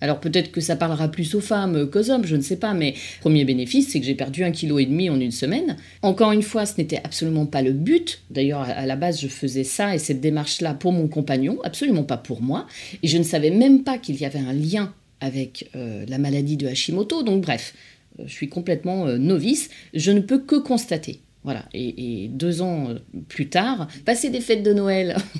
Alors peut-être que ça parlera plus aux femmes qu'aux hommes, je ne sais pas, mais premier bénéfice, c'est que j'ai perdu un kilo et demi en une semaine. Encore une fois, ce n'était absolument pas le but. D'ailleurs, à la base, je faisais ça et cette démarche-là pour mon compagnon, absolument pas pour moi. Et je ne savais même pas qu'il y avait un lien avec euh, la maladie de Hashimoto. Donc bref, euh, je suis complètement euh, novice. Je ne peux que constater voilà, et, deux ans plus tard, passer des fêtes de Noël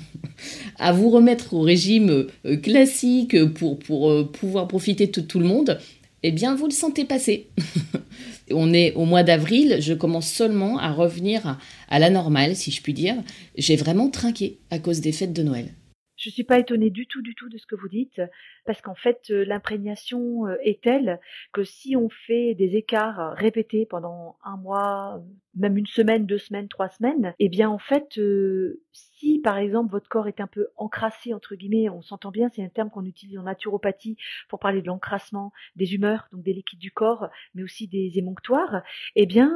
à vous remettre au régime euh, classique pour, pour euh, pouvoir profiter de tout le monde, eh bien, vous le sentez passer. On est au mois d'avril, je commence seulement à revenir à la normale, si je puis dire. J'ai vraiment trinqué à cause des fêtes de Noël. Je ne suis pas étonnée du tout, du tout de ce que vous dites, parce qu'en fait, euh, l'imprégnation est telle que si on fait des écarts répétés pendant un mois, même une semaine, deux semaines, trois semaines, eh bien en fait, euh, si par exemple votre corps est un peu encrassé entre guillemets, on s'entend bien, c'est un terme qu'on utilise en naturopathie pour parler de l'encrassement des humeurs, donc des liquides du corps, mais aussi des émonctoires, eh bien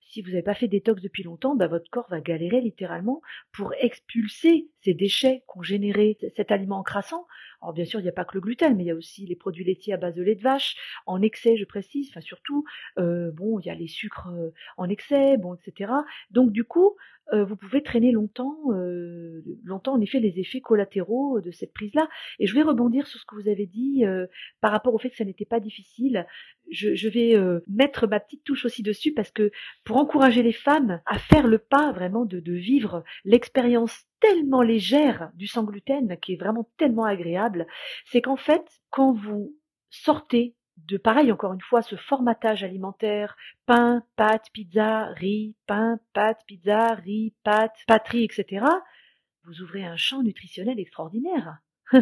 si vous n'avez pas fait détox depuis longtemps, bah, votre corps va galérer littéralement pour expulser ces déchets qu'ont généré cet aliment encrassant. Alors bien sûr, il n'y a pas que le gluten, mais il y a aussi les produits laitiers à base de lait de vache, en excès, je précise, enfin surtout, euh, bon, il y a les sucres euh, en excès, bon, etc. Donc du coup, euh, vous pouvez traîner longtemps, longtemps en effet les effets collatéraux de cette prise-là. Et je vais rebondir sur ce que vous avez dit par rapport au fait que ça n'était pas difficile. Je, vais mettre ma petite touche aussi dessus parce que pour encourager les femmes à faire le pas vraiment de, de vivre l'expérience tellement légère du sans gluten, qui est vraiment tellement agréable, c'est qu'en fait, quand vous sortez de pareil, encore une fois, ce formatage alimentaire, pain, pâte, pizza, riz, pain, pâte, pizza, riz, pâte, patrie, etc., vous ouvrez un champ nutritionnel extraordinaire.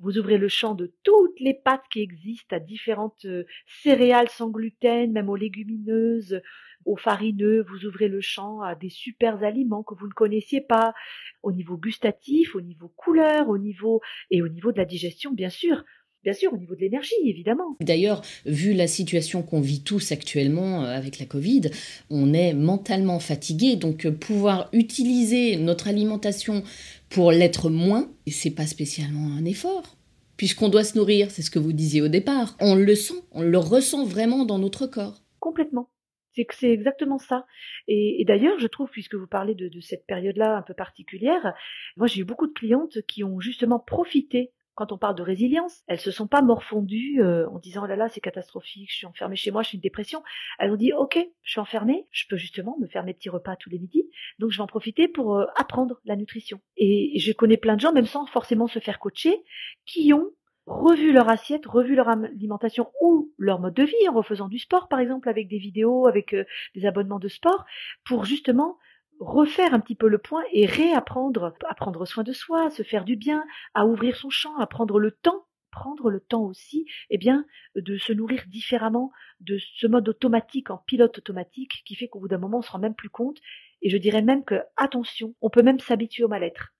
vous ouvrez le champ de toutes les pâtes qui existent à différentes euh, céréales sans gluten, même aux légumineuses, aux farineux, vous ouvrez le champ à des super aliments que vous ne connaissiez pas, au niveau gustatif, au niveau couleur, au niveau et au niveau de la digestion, bien sûr. Bien sûr, au niveau de l'énergie, évidemment. D'ailleurs, vu la situation qu'on vit tous actuellement euh, avec la Covid, on est mentalement fatigué, donc euh, pouvoir utiliser notre alimentation pour l'être moins, c'est pas spécialement un effort. Puisqu'on doit se nourrir, c'est ce que vous disiez au départ. On le sent, on le ressent vraiment dans notre corps. Complètement. C'est que c'est exactement ça. Et, d'ailleurs, je trouve, puisque vous parlez de, de cette période-là un peu particulière, moi j'ai eu beaucoup de clientes qui ont justement profité quand on parle de résilience, elles se sont pas morfondues euh, en disant oh là là c'est catastrophique, je suis enfermée chez moi, je suis une dépression. Elles ont dit ok, je suis enfermée, je peux justement me faire mes petits repas tous les midis, donc je vais en profiter pour euh, apprendre la nutrition. Et je connais plein de gens, même sans forcément se faire coacher, qui ont revu leur assiette, revu leur alimentation ou leur mode de vie en refaisant du sport par exemple avec des vidéos, avec euh, des abonnements de sport, pour justement refaire un petit peu le point et réapprendre à prendre soin de soi, à se faire du bien, à ouvrir son champ, à prendre le temps, prendre le temps aussi, eh bien, de se nourrir différemment de ce mode automatique en pilote automatique qui fait qu'au bout d'un moment on se rend même plus compte. Et je dirais même que, attention, on peut même s'habituer au mal-être.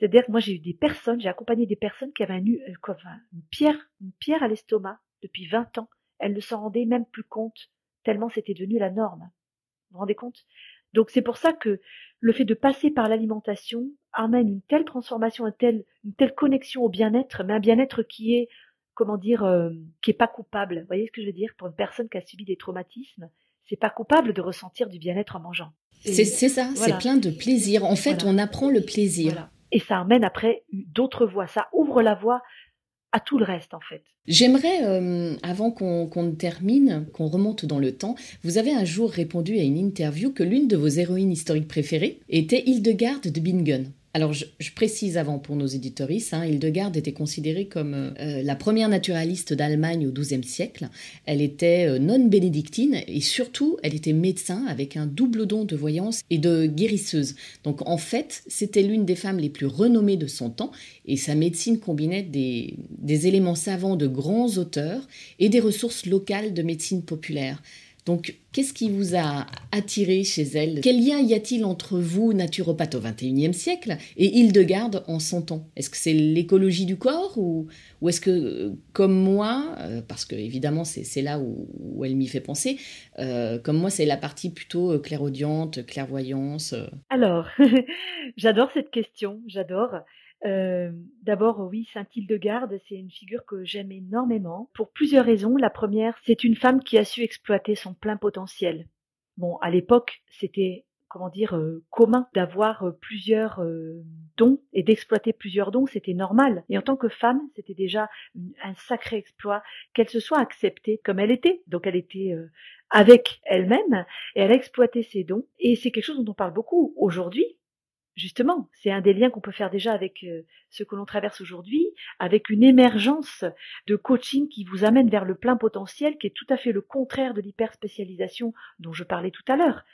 C'est-à-dire que moi j'ai eu des personnes, j'ai accompagné des personnes qui avaient un, euh, une pierre, une pierre à l'estomac depuis 20 ans. Elles ne s'en rendaient même plus compte, tellement c'était devenu la norme. Vous vous rendez compte? Donc c'est pour ça que le fait de passer par l'alimentation amène une telle transformation, une telle, une telle connexion au bien-être, mais un bien-être qui est, comment dire, euh, qui est pas coupable. Vous voyez ce que je veux dire? Pour une personne qui a subi des traumatismes, c'est pas coupable de ressentir du bien-être en mangeant. C'est ça, c'est plein de plaisir. En fait, on apprend le plaisir. Et ça amène après d'autres voies. Ça ouvre la voie à tout le reste en fait. J'aimerais, euh, avant qu'on termine, qu'on remonte dans le temps, vous avez un jour répondu à une interview que l'une de vos héroïnes historiques préférées était Hildegarde de Bingen. Alors, je, précise avant pour nos éditoristes, hein, Hildegarde était considérée comme euh, la première naturaliste d'Allemagne au XIIe siècle. Elle était euh, non bénédictine et surtout, elle était médecin avec un double don de voyance et de guérisseuse. Donc, en fait, c'était l'une des femmes les plus renommées de son temps et sa médecine combinait des éléments savants de grands auteurs et des ressources locales de médecine populaire. Donc, qu'est-ce qui vous a attiré chez elle? Quel lien y a-t-il entre vous, naturopathe au XXIe siècle, et Hildegarde en son temps Est-ce que c'est l'écologie du corps ou, est-ce que, euh, comme moi, euh, parce que évidemment c'est là où, elle m'y fait penser, euh, comme moi c'est la partie plutôt clairaudiente, clairvoyance Alors, j'adore cette question, j'adore. Euh, d'abord, oui, Saint-Hildegarde, c'est une figure que j'aime énormément pour plusieurs raisons. La première, c'est une femme qui a su exploiter son plein potentiel. Bon, à l'époque, c'était comment dire euh, commun d'avoir euh, plusieurs dons et d'exploiter plusieurs dons, c'était normal. Et en tant que femme, c'était déjà un sacré exploit qu'elle se soit acceptée comme elle était. Donc elle était avec elle-même et elle a exploité ses dons. Et c'est quelque chose dont on parle beaucoup aujourd'hui Justement, c'est un des liens qu'on peut faire déjà avec euh, ce que l'on traverse aujourd'hui, avec une émergence de coaching qui vous amène vers le plein potentiel, qui est tout à fait le contraire de l'hyperspécialisation dont je parlais tout à l'heure.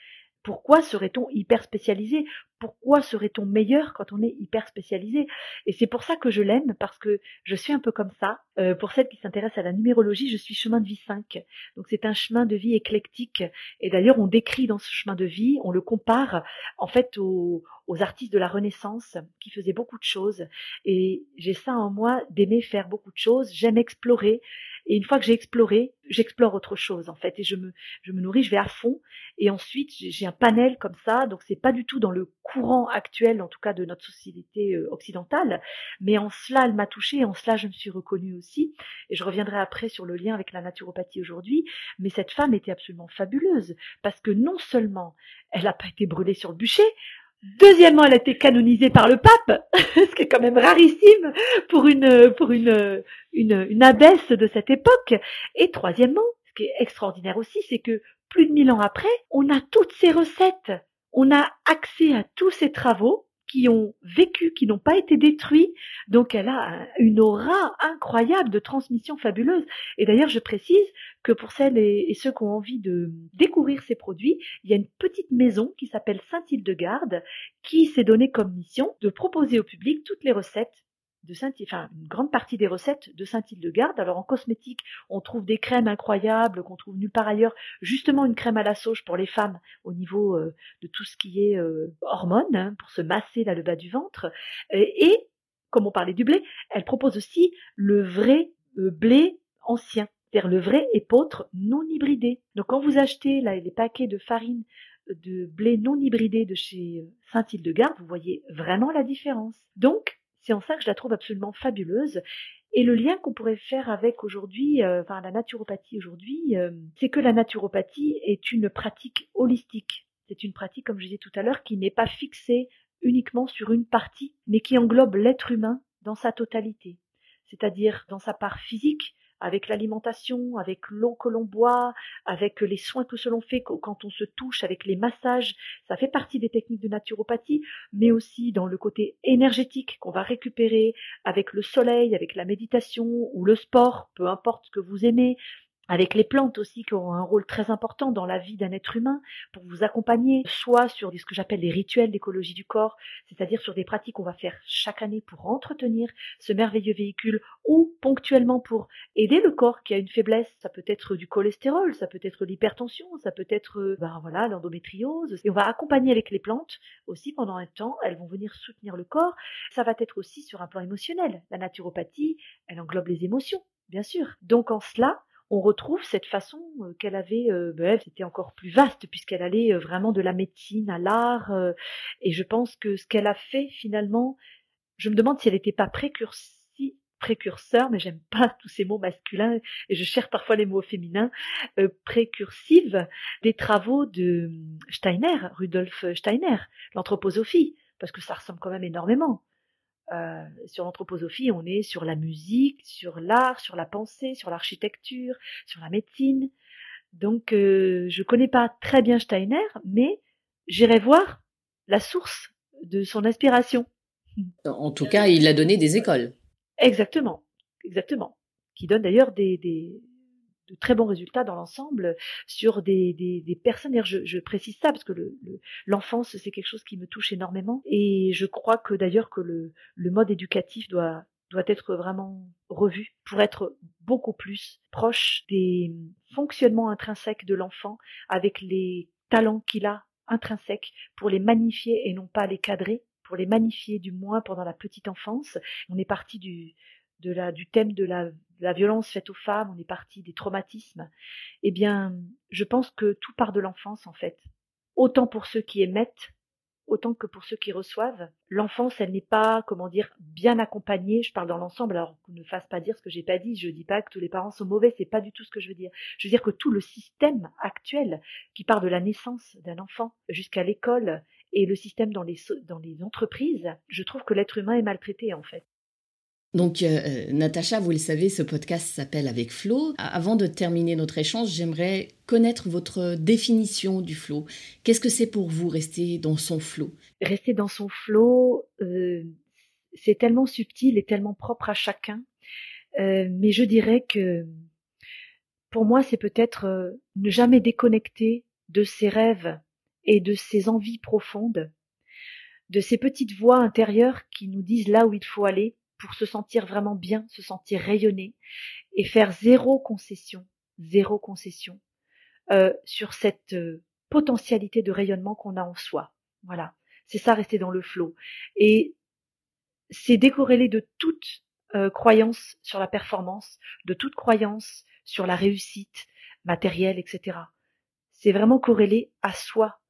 Pourquoi serait-on hyper spécialisé? Pourquoi serait-on meilleur quand on est hyper spécialisé? Et c'est pour ça que je l'aime, parce que je suis un peu comme ça. Euh, pour celles qui s'intéressent à la numérologie, je suis chemin de vie 5. Donc c'est un chemin de vie éclectique. Et d'ailleurs, on décrit dans ce chemin de vie, on le compare en fait aux, aux artistes de la Renaissance qui faisaient beaucoup de choses. Et j'ai ça en moi d'aimer faire beaucoup de choses. J'aime explorer. Et une fois que j'ai exploré, j'explore autre chose en fait et je me je me nourris, je vais à fond. Et ensuite j'ai un panel comme ça donc c'est pas du tout dans le courant actuel en tout cas de notre société euh, occidentale. Mais en cela elle m'a touchée et en cela je me suis reconnue aussi. Et je reviendrai après sur le lien avec la naturopathie aujourd'hui. Mais cette femme était absolument fabuleuse parce que non seulement elle n'a pas été brûlée sur le bûcher Deuxièmement, elle a été canonisée par le pape, ce qui est quand même rarissime pour une pour une une, une abbesse de cette époque. Et troisièmement, ce qui est extraordinaire aussi, c'est que plus de mille ans après, on a toutes ces recettes, on a accès à tous ces travaux qui ont vécu, qui n'ont pas été détruits. Donc elle a une aura incroyable de transmission fabuleuse. Et d'ailleurs, je précise que pour celles et, ceux qui ont envie de découvrir ces produits, il y a une petite maison qui s'appelle Saint-Hildegarde qui s'est donnée comme mission de proposer au public toutes les recettes Saint une grande partie des recettes de Saint-Hildegarde. Alors en cosmétique, on trouve des crèmes incroyables qu'on trouve nulle part ailleurs. Justement une crème à la sauge pour les femmes au niveau euh, de tout ce qui est euh, hormones hein, pour se masser là le bas du ventre. Et, comme on parlait du blé, elle propose aussi le vrai euh, blé ancien, c'est-à-dire le vrai épeautre non hybridé. Donc quand vous achetez là, les paquets de farine de blé non hybridé de chez Saint-Hildegarde, vous voyez vraiment la différence. Donc, c'est en ça que je la trouve absolument fabuleuse. Et le lien qu'on pourrait faire avec aujourd'hui, euh, enfin la naturopathie aujourd'hui, euh, c'est que la naturopathie est une pratique holistique. C'est une pratique, comme je disais tout à l'heure, qui n'est pas fixée uniquement sur une partie, mais qui englobe l'être humain dans sa totalité. C'est-à-dire dans sa part physique, avec l'alimentation, avec l'eau que l'on boit, avec les soins que l'on fait quand on se touche, avec les massages. Ça fait partie des techniques de naturopathie, mais aussi dans le côté énergétique qu'on va récupérer avec le soleil, avec la méditation ou le sport, peu importe ce que vous aimez, avec les plantes aussi qui ont un rôle très important dans la vie d'un être humain pour vous accompagner, soit sur ce que j'appelle les rituels d'écologie du corps, c'est-à-dire sur des pratiques qu'on va faire chaque année pour entretenir ce merveilleux véhicule ou ponctuellement pour aider le corps qui a une faiblesse. Ça peut être du cholestérol, ça peut être l'hypertension, ça peut être ben voilà l'endométriose. Et on va accompagner avec les plantes aussi pendant un temps. Elles vont venir soutenir le corps. Ça va être aussi sur un plan émotionnel. La naturopathie, elle englobe les émotions, bien sûr. Donc en cela, on retrouve cette façon euh, qu'elle avait, euh, ben, c'était encore plus vaste puisqu'elle allait euh, vraiment de la médecine à l'art. et je pense que ce qu'elle a fait finalement, je me demande si elle n'était pas précurseur, mais j'aime pas tous ces mots masculins et je cherche parfois les mots féminins, précursive des travaux de Steiner, Rudolf Steiner, l'anthroposophie, parce que ça ressemble quand même énormément. Euh, sur l'anthroposophie, on est sur la musique, sur l'art, sur la pensée, sur l'architecture, sur la médecine. Donc, euh, je connais pas très bien Steiner, mais j'irai voir la source de son inspiration. En tout cas, il a donné des écoles. Exactement, exactement. Qui donne d'ailleurs des, des, de très bons résultats dans l'ensemble sur des, des, des personnes. Je, je, précise ça parce que l'enfance, le, c'est quelque chose qui me touche énormément. Et je crois que d'ailleurs que le, le mode éducatif doit, doit être vraiment revu pour être beaucoup plus proche des fonctionnements intrinsèques de l'enfant avec les talents qu'il a intrinsèques pour les magnifier et non pas les cadrer pour les magnifier du moins pendant la petite enfance. On est parti du, de la, du thème de la, la, violence faite aux femmes, on est parti des traumatismes, eh bien, je pense que tout part de l'enfance en fait. Autant pour ceux qui émettent, autant que pour ceux qui reçoivent. L'enfance, elle n'est pas, comment dire, bien accompagnée. Je parle dans l'ensemble, alors qu'on ne fasse pas dire ce que j'ai pas dit. Je dis pas que tous les parents sont mauvais, c'est pas du tout ce que je veux dire. Je veux dire que tout le système actuel, qui part de la naissance d'un enfant jusqu'à l'école et le système dans les, dans les entreprises, je trouve que l'être humain est maltraité en fait. Donc, euh, euh, Natacha, vous le savez, ce podcast s'appelle Avec Flow. Avant de terminer notre échange, j'aimerais connaître votre définition du flow. Qu'est-ce que c'est pour vous rester dans son flow Rester dans son flow, euh, c'est tellement subtil et tellement propre à chacun. mais je dirais que pour moi, c'est peut-être ne jamais déconnecter de ses rêves et de ses envies profondes, de ces petites voix intérieures qui nous disent là où il faut aller pour se sentir vraiment bien, se sentir rayonné et faire zéro concession, zéro concession euh, sur cette euh, potentialité de rayonnement qu'on a en soi. Voilà, c'est ça rester dans le flot. Et c'est décorrélé de toute euh, croyance sur la performance, de toute croyance sur la réussite matérielle, etc. C'est vraiment corrélé à soi,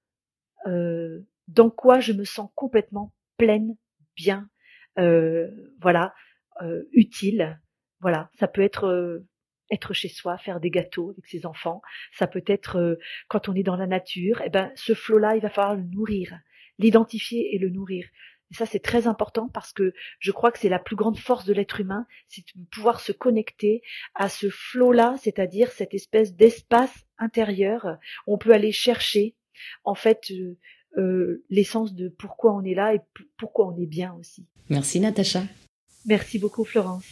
dans quoi je me sens complètement pleine, bien, euh, voilà, euh, utile. Voilà, ça peut être euh, être chez soi, faire des gâteaux avec ses enfants. Ça peut être quand on est dans la nature. Eh ben, ce flot-là, il va falloir le nourrir, l'identifier et le nourrir. Et ça, c'est très important parce que je crois que c'est la plus grande force de l'être humain, c'est de pouvoir se connecter à ce flot-là, c'est-à-dire cette espèce d'espace intérieur. Où on peut aller chercher, en fait, euh, l'essence de pourquoi on est là et pourquoi on est bien aussi. Merci Natacha. Merci beaucoup Florence.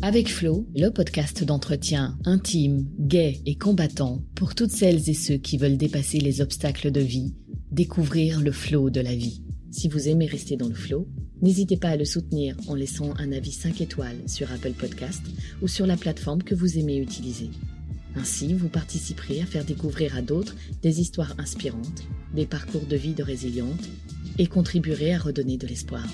Avec Flo, le podcast d'entretien intime, gai et combattant pour toutes celles et ceux qui veulent dépasser les obstacles de vie, découvrir le flow de la vie. Si vous aimez rester dans le flow, n'hésitez pas à le soutenir en laissant un avis 5 étoiles sur Apple Podcast ou sur la plateforme que vous aimez utiliser. Ainsi, vous participerez à faire découvrir à d'autres des histoires inspirantes, des parcours de vie de résilientes et contribuerez à redonner de l'espoir.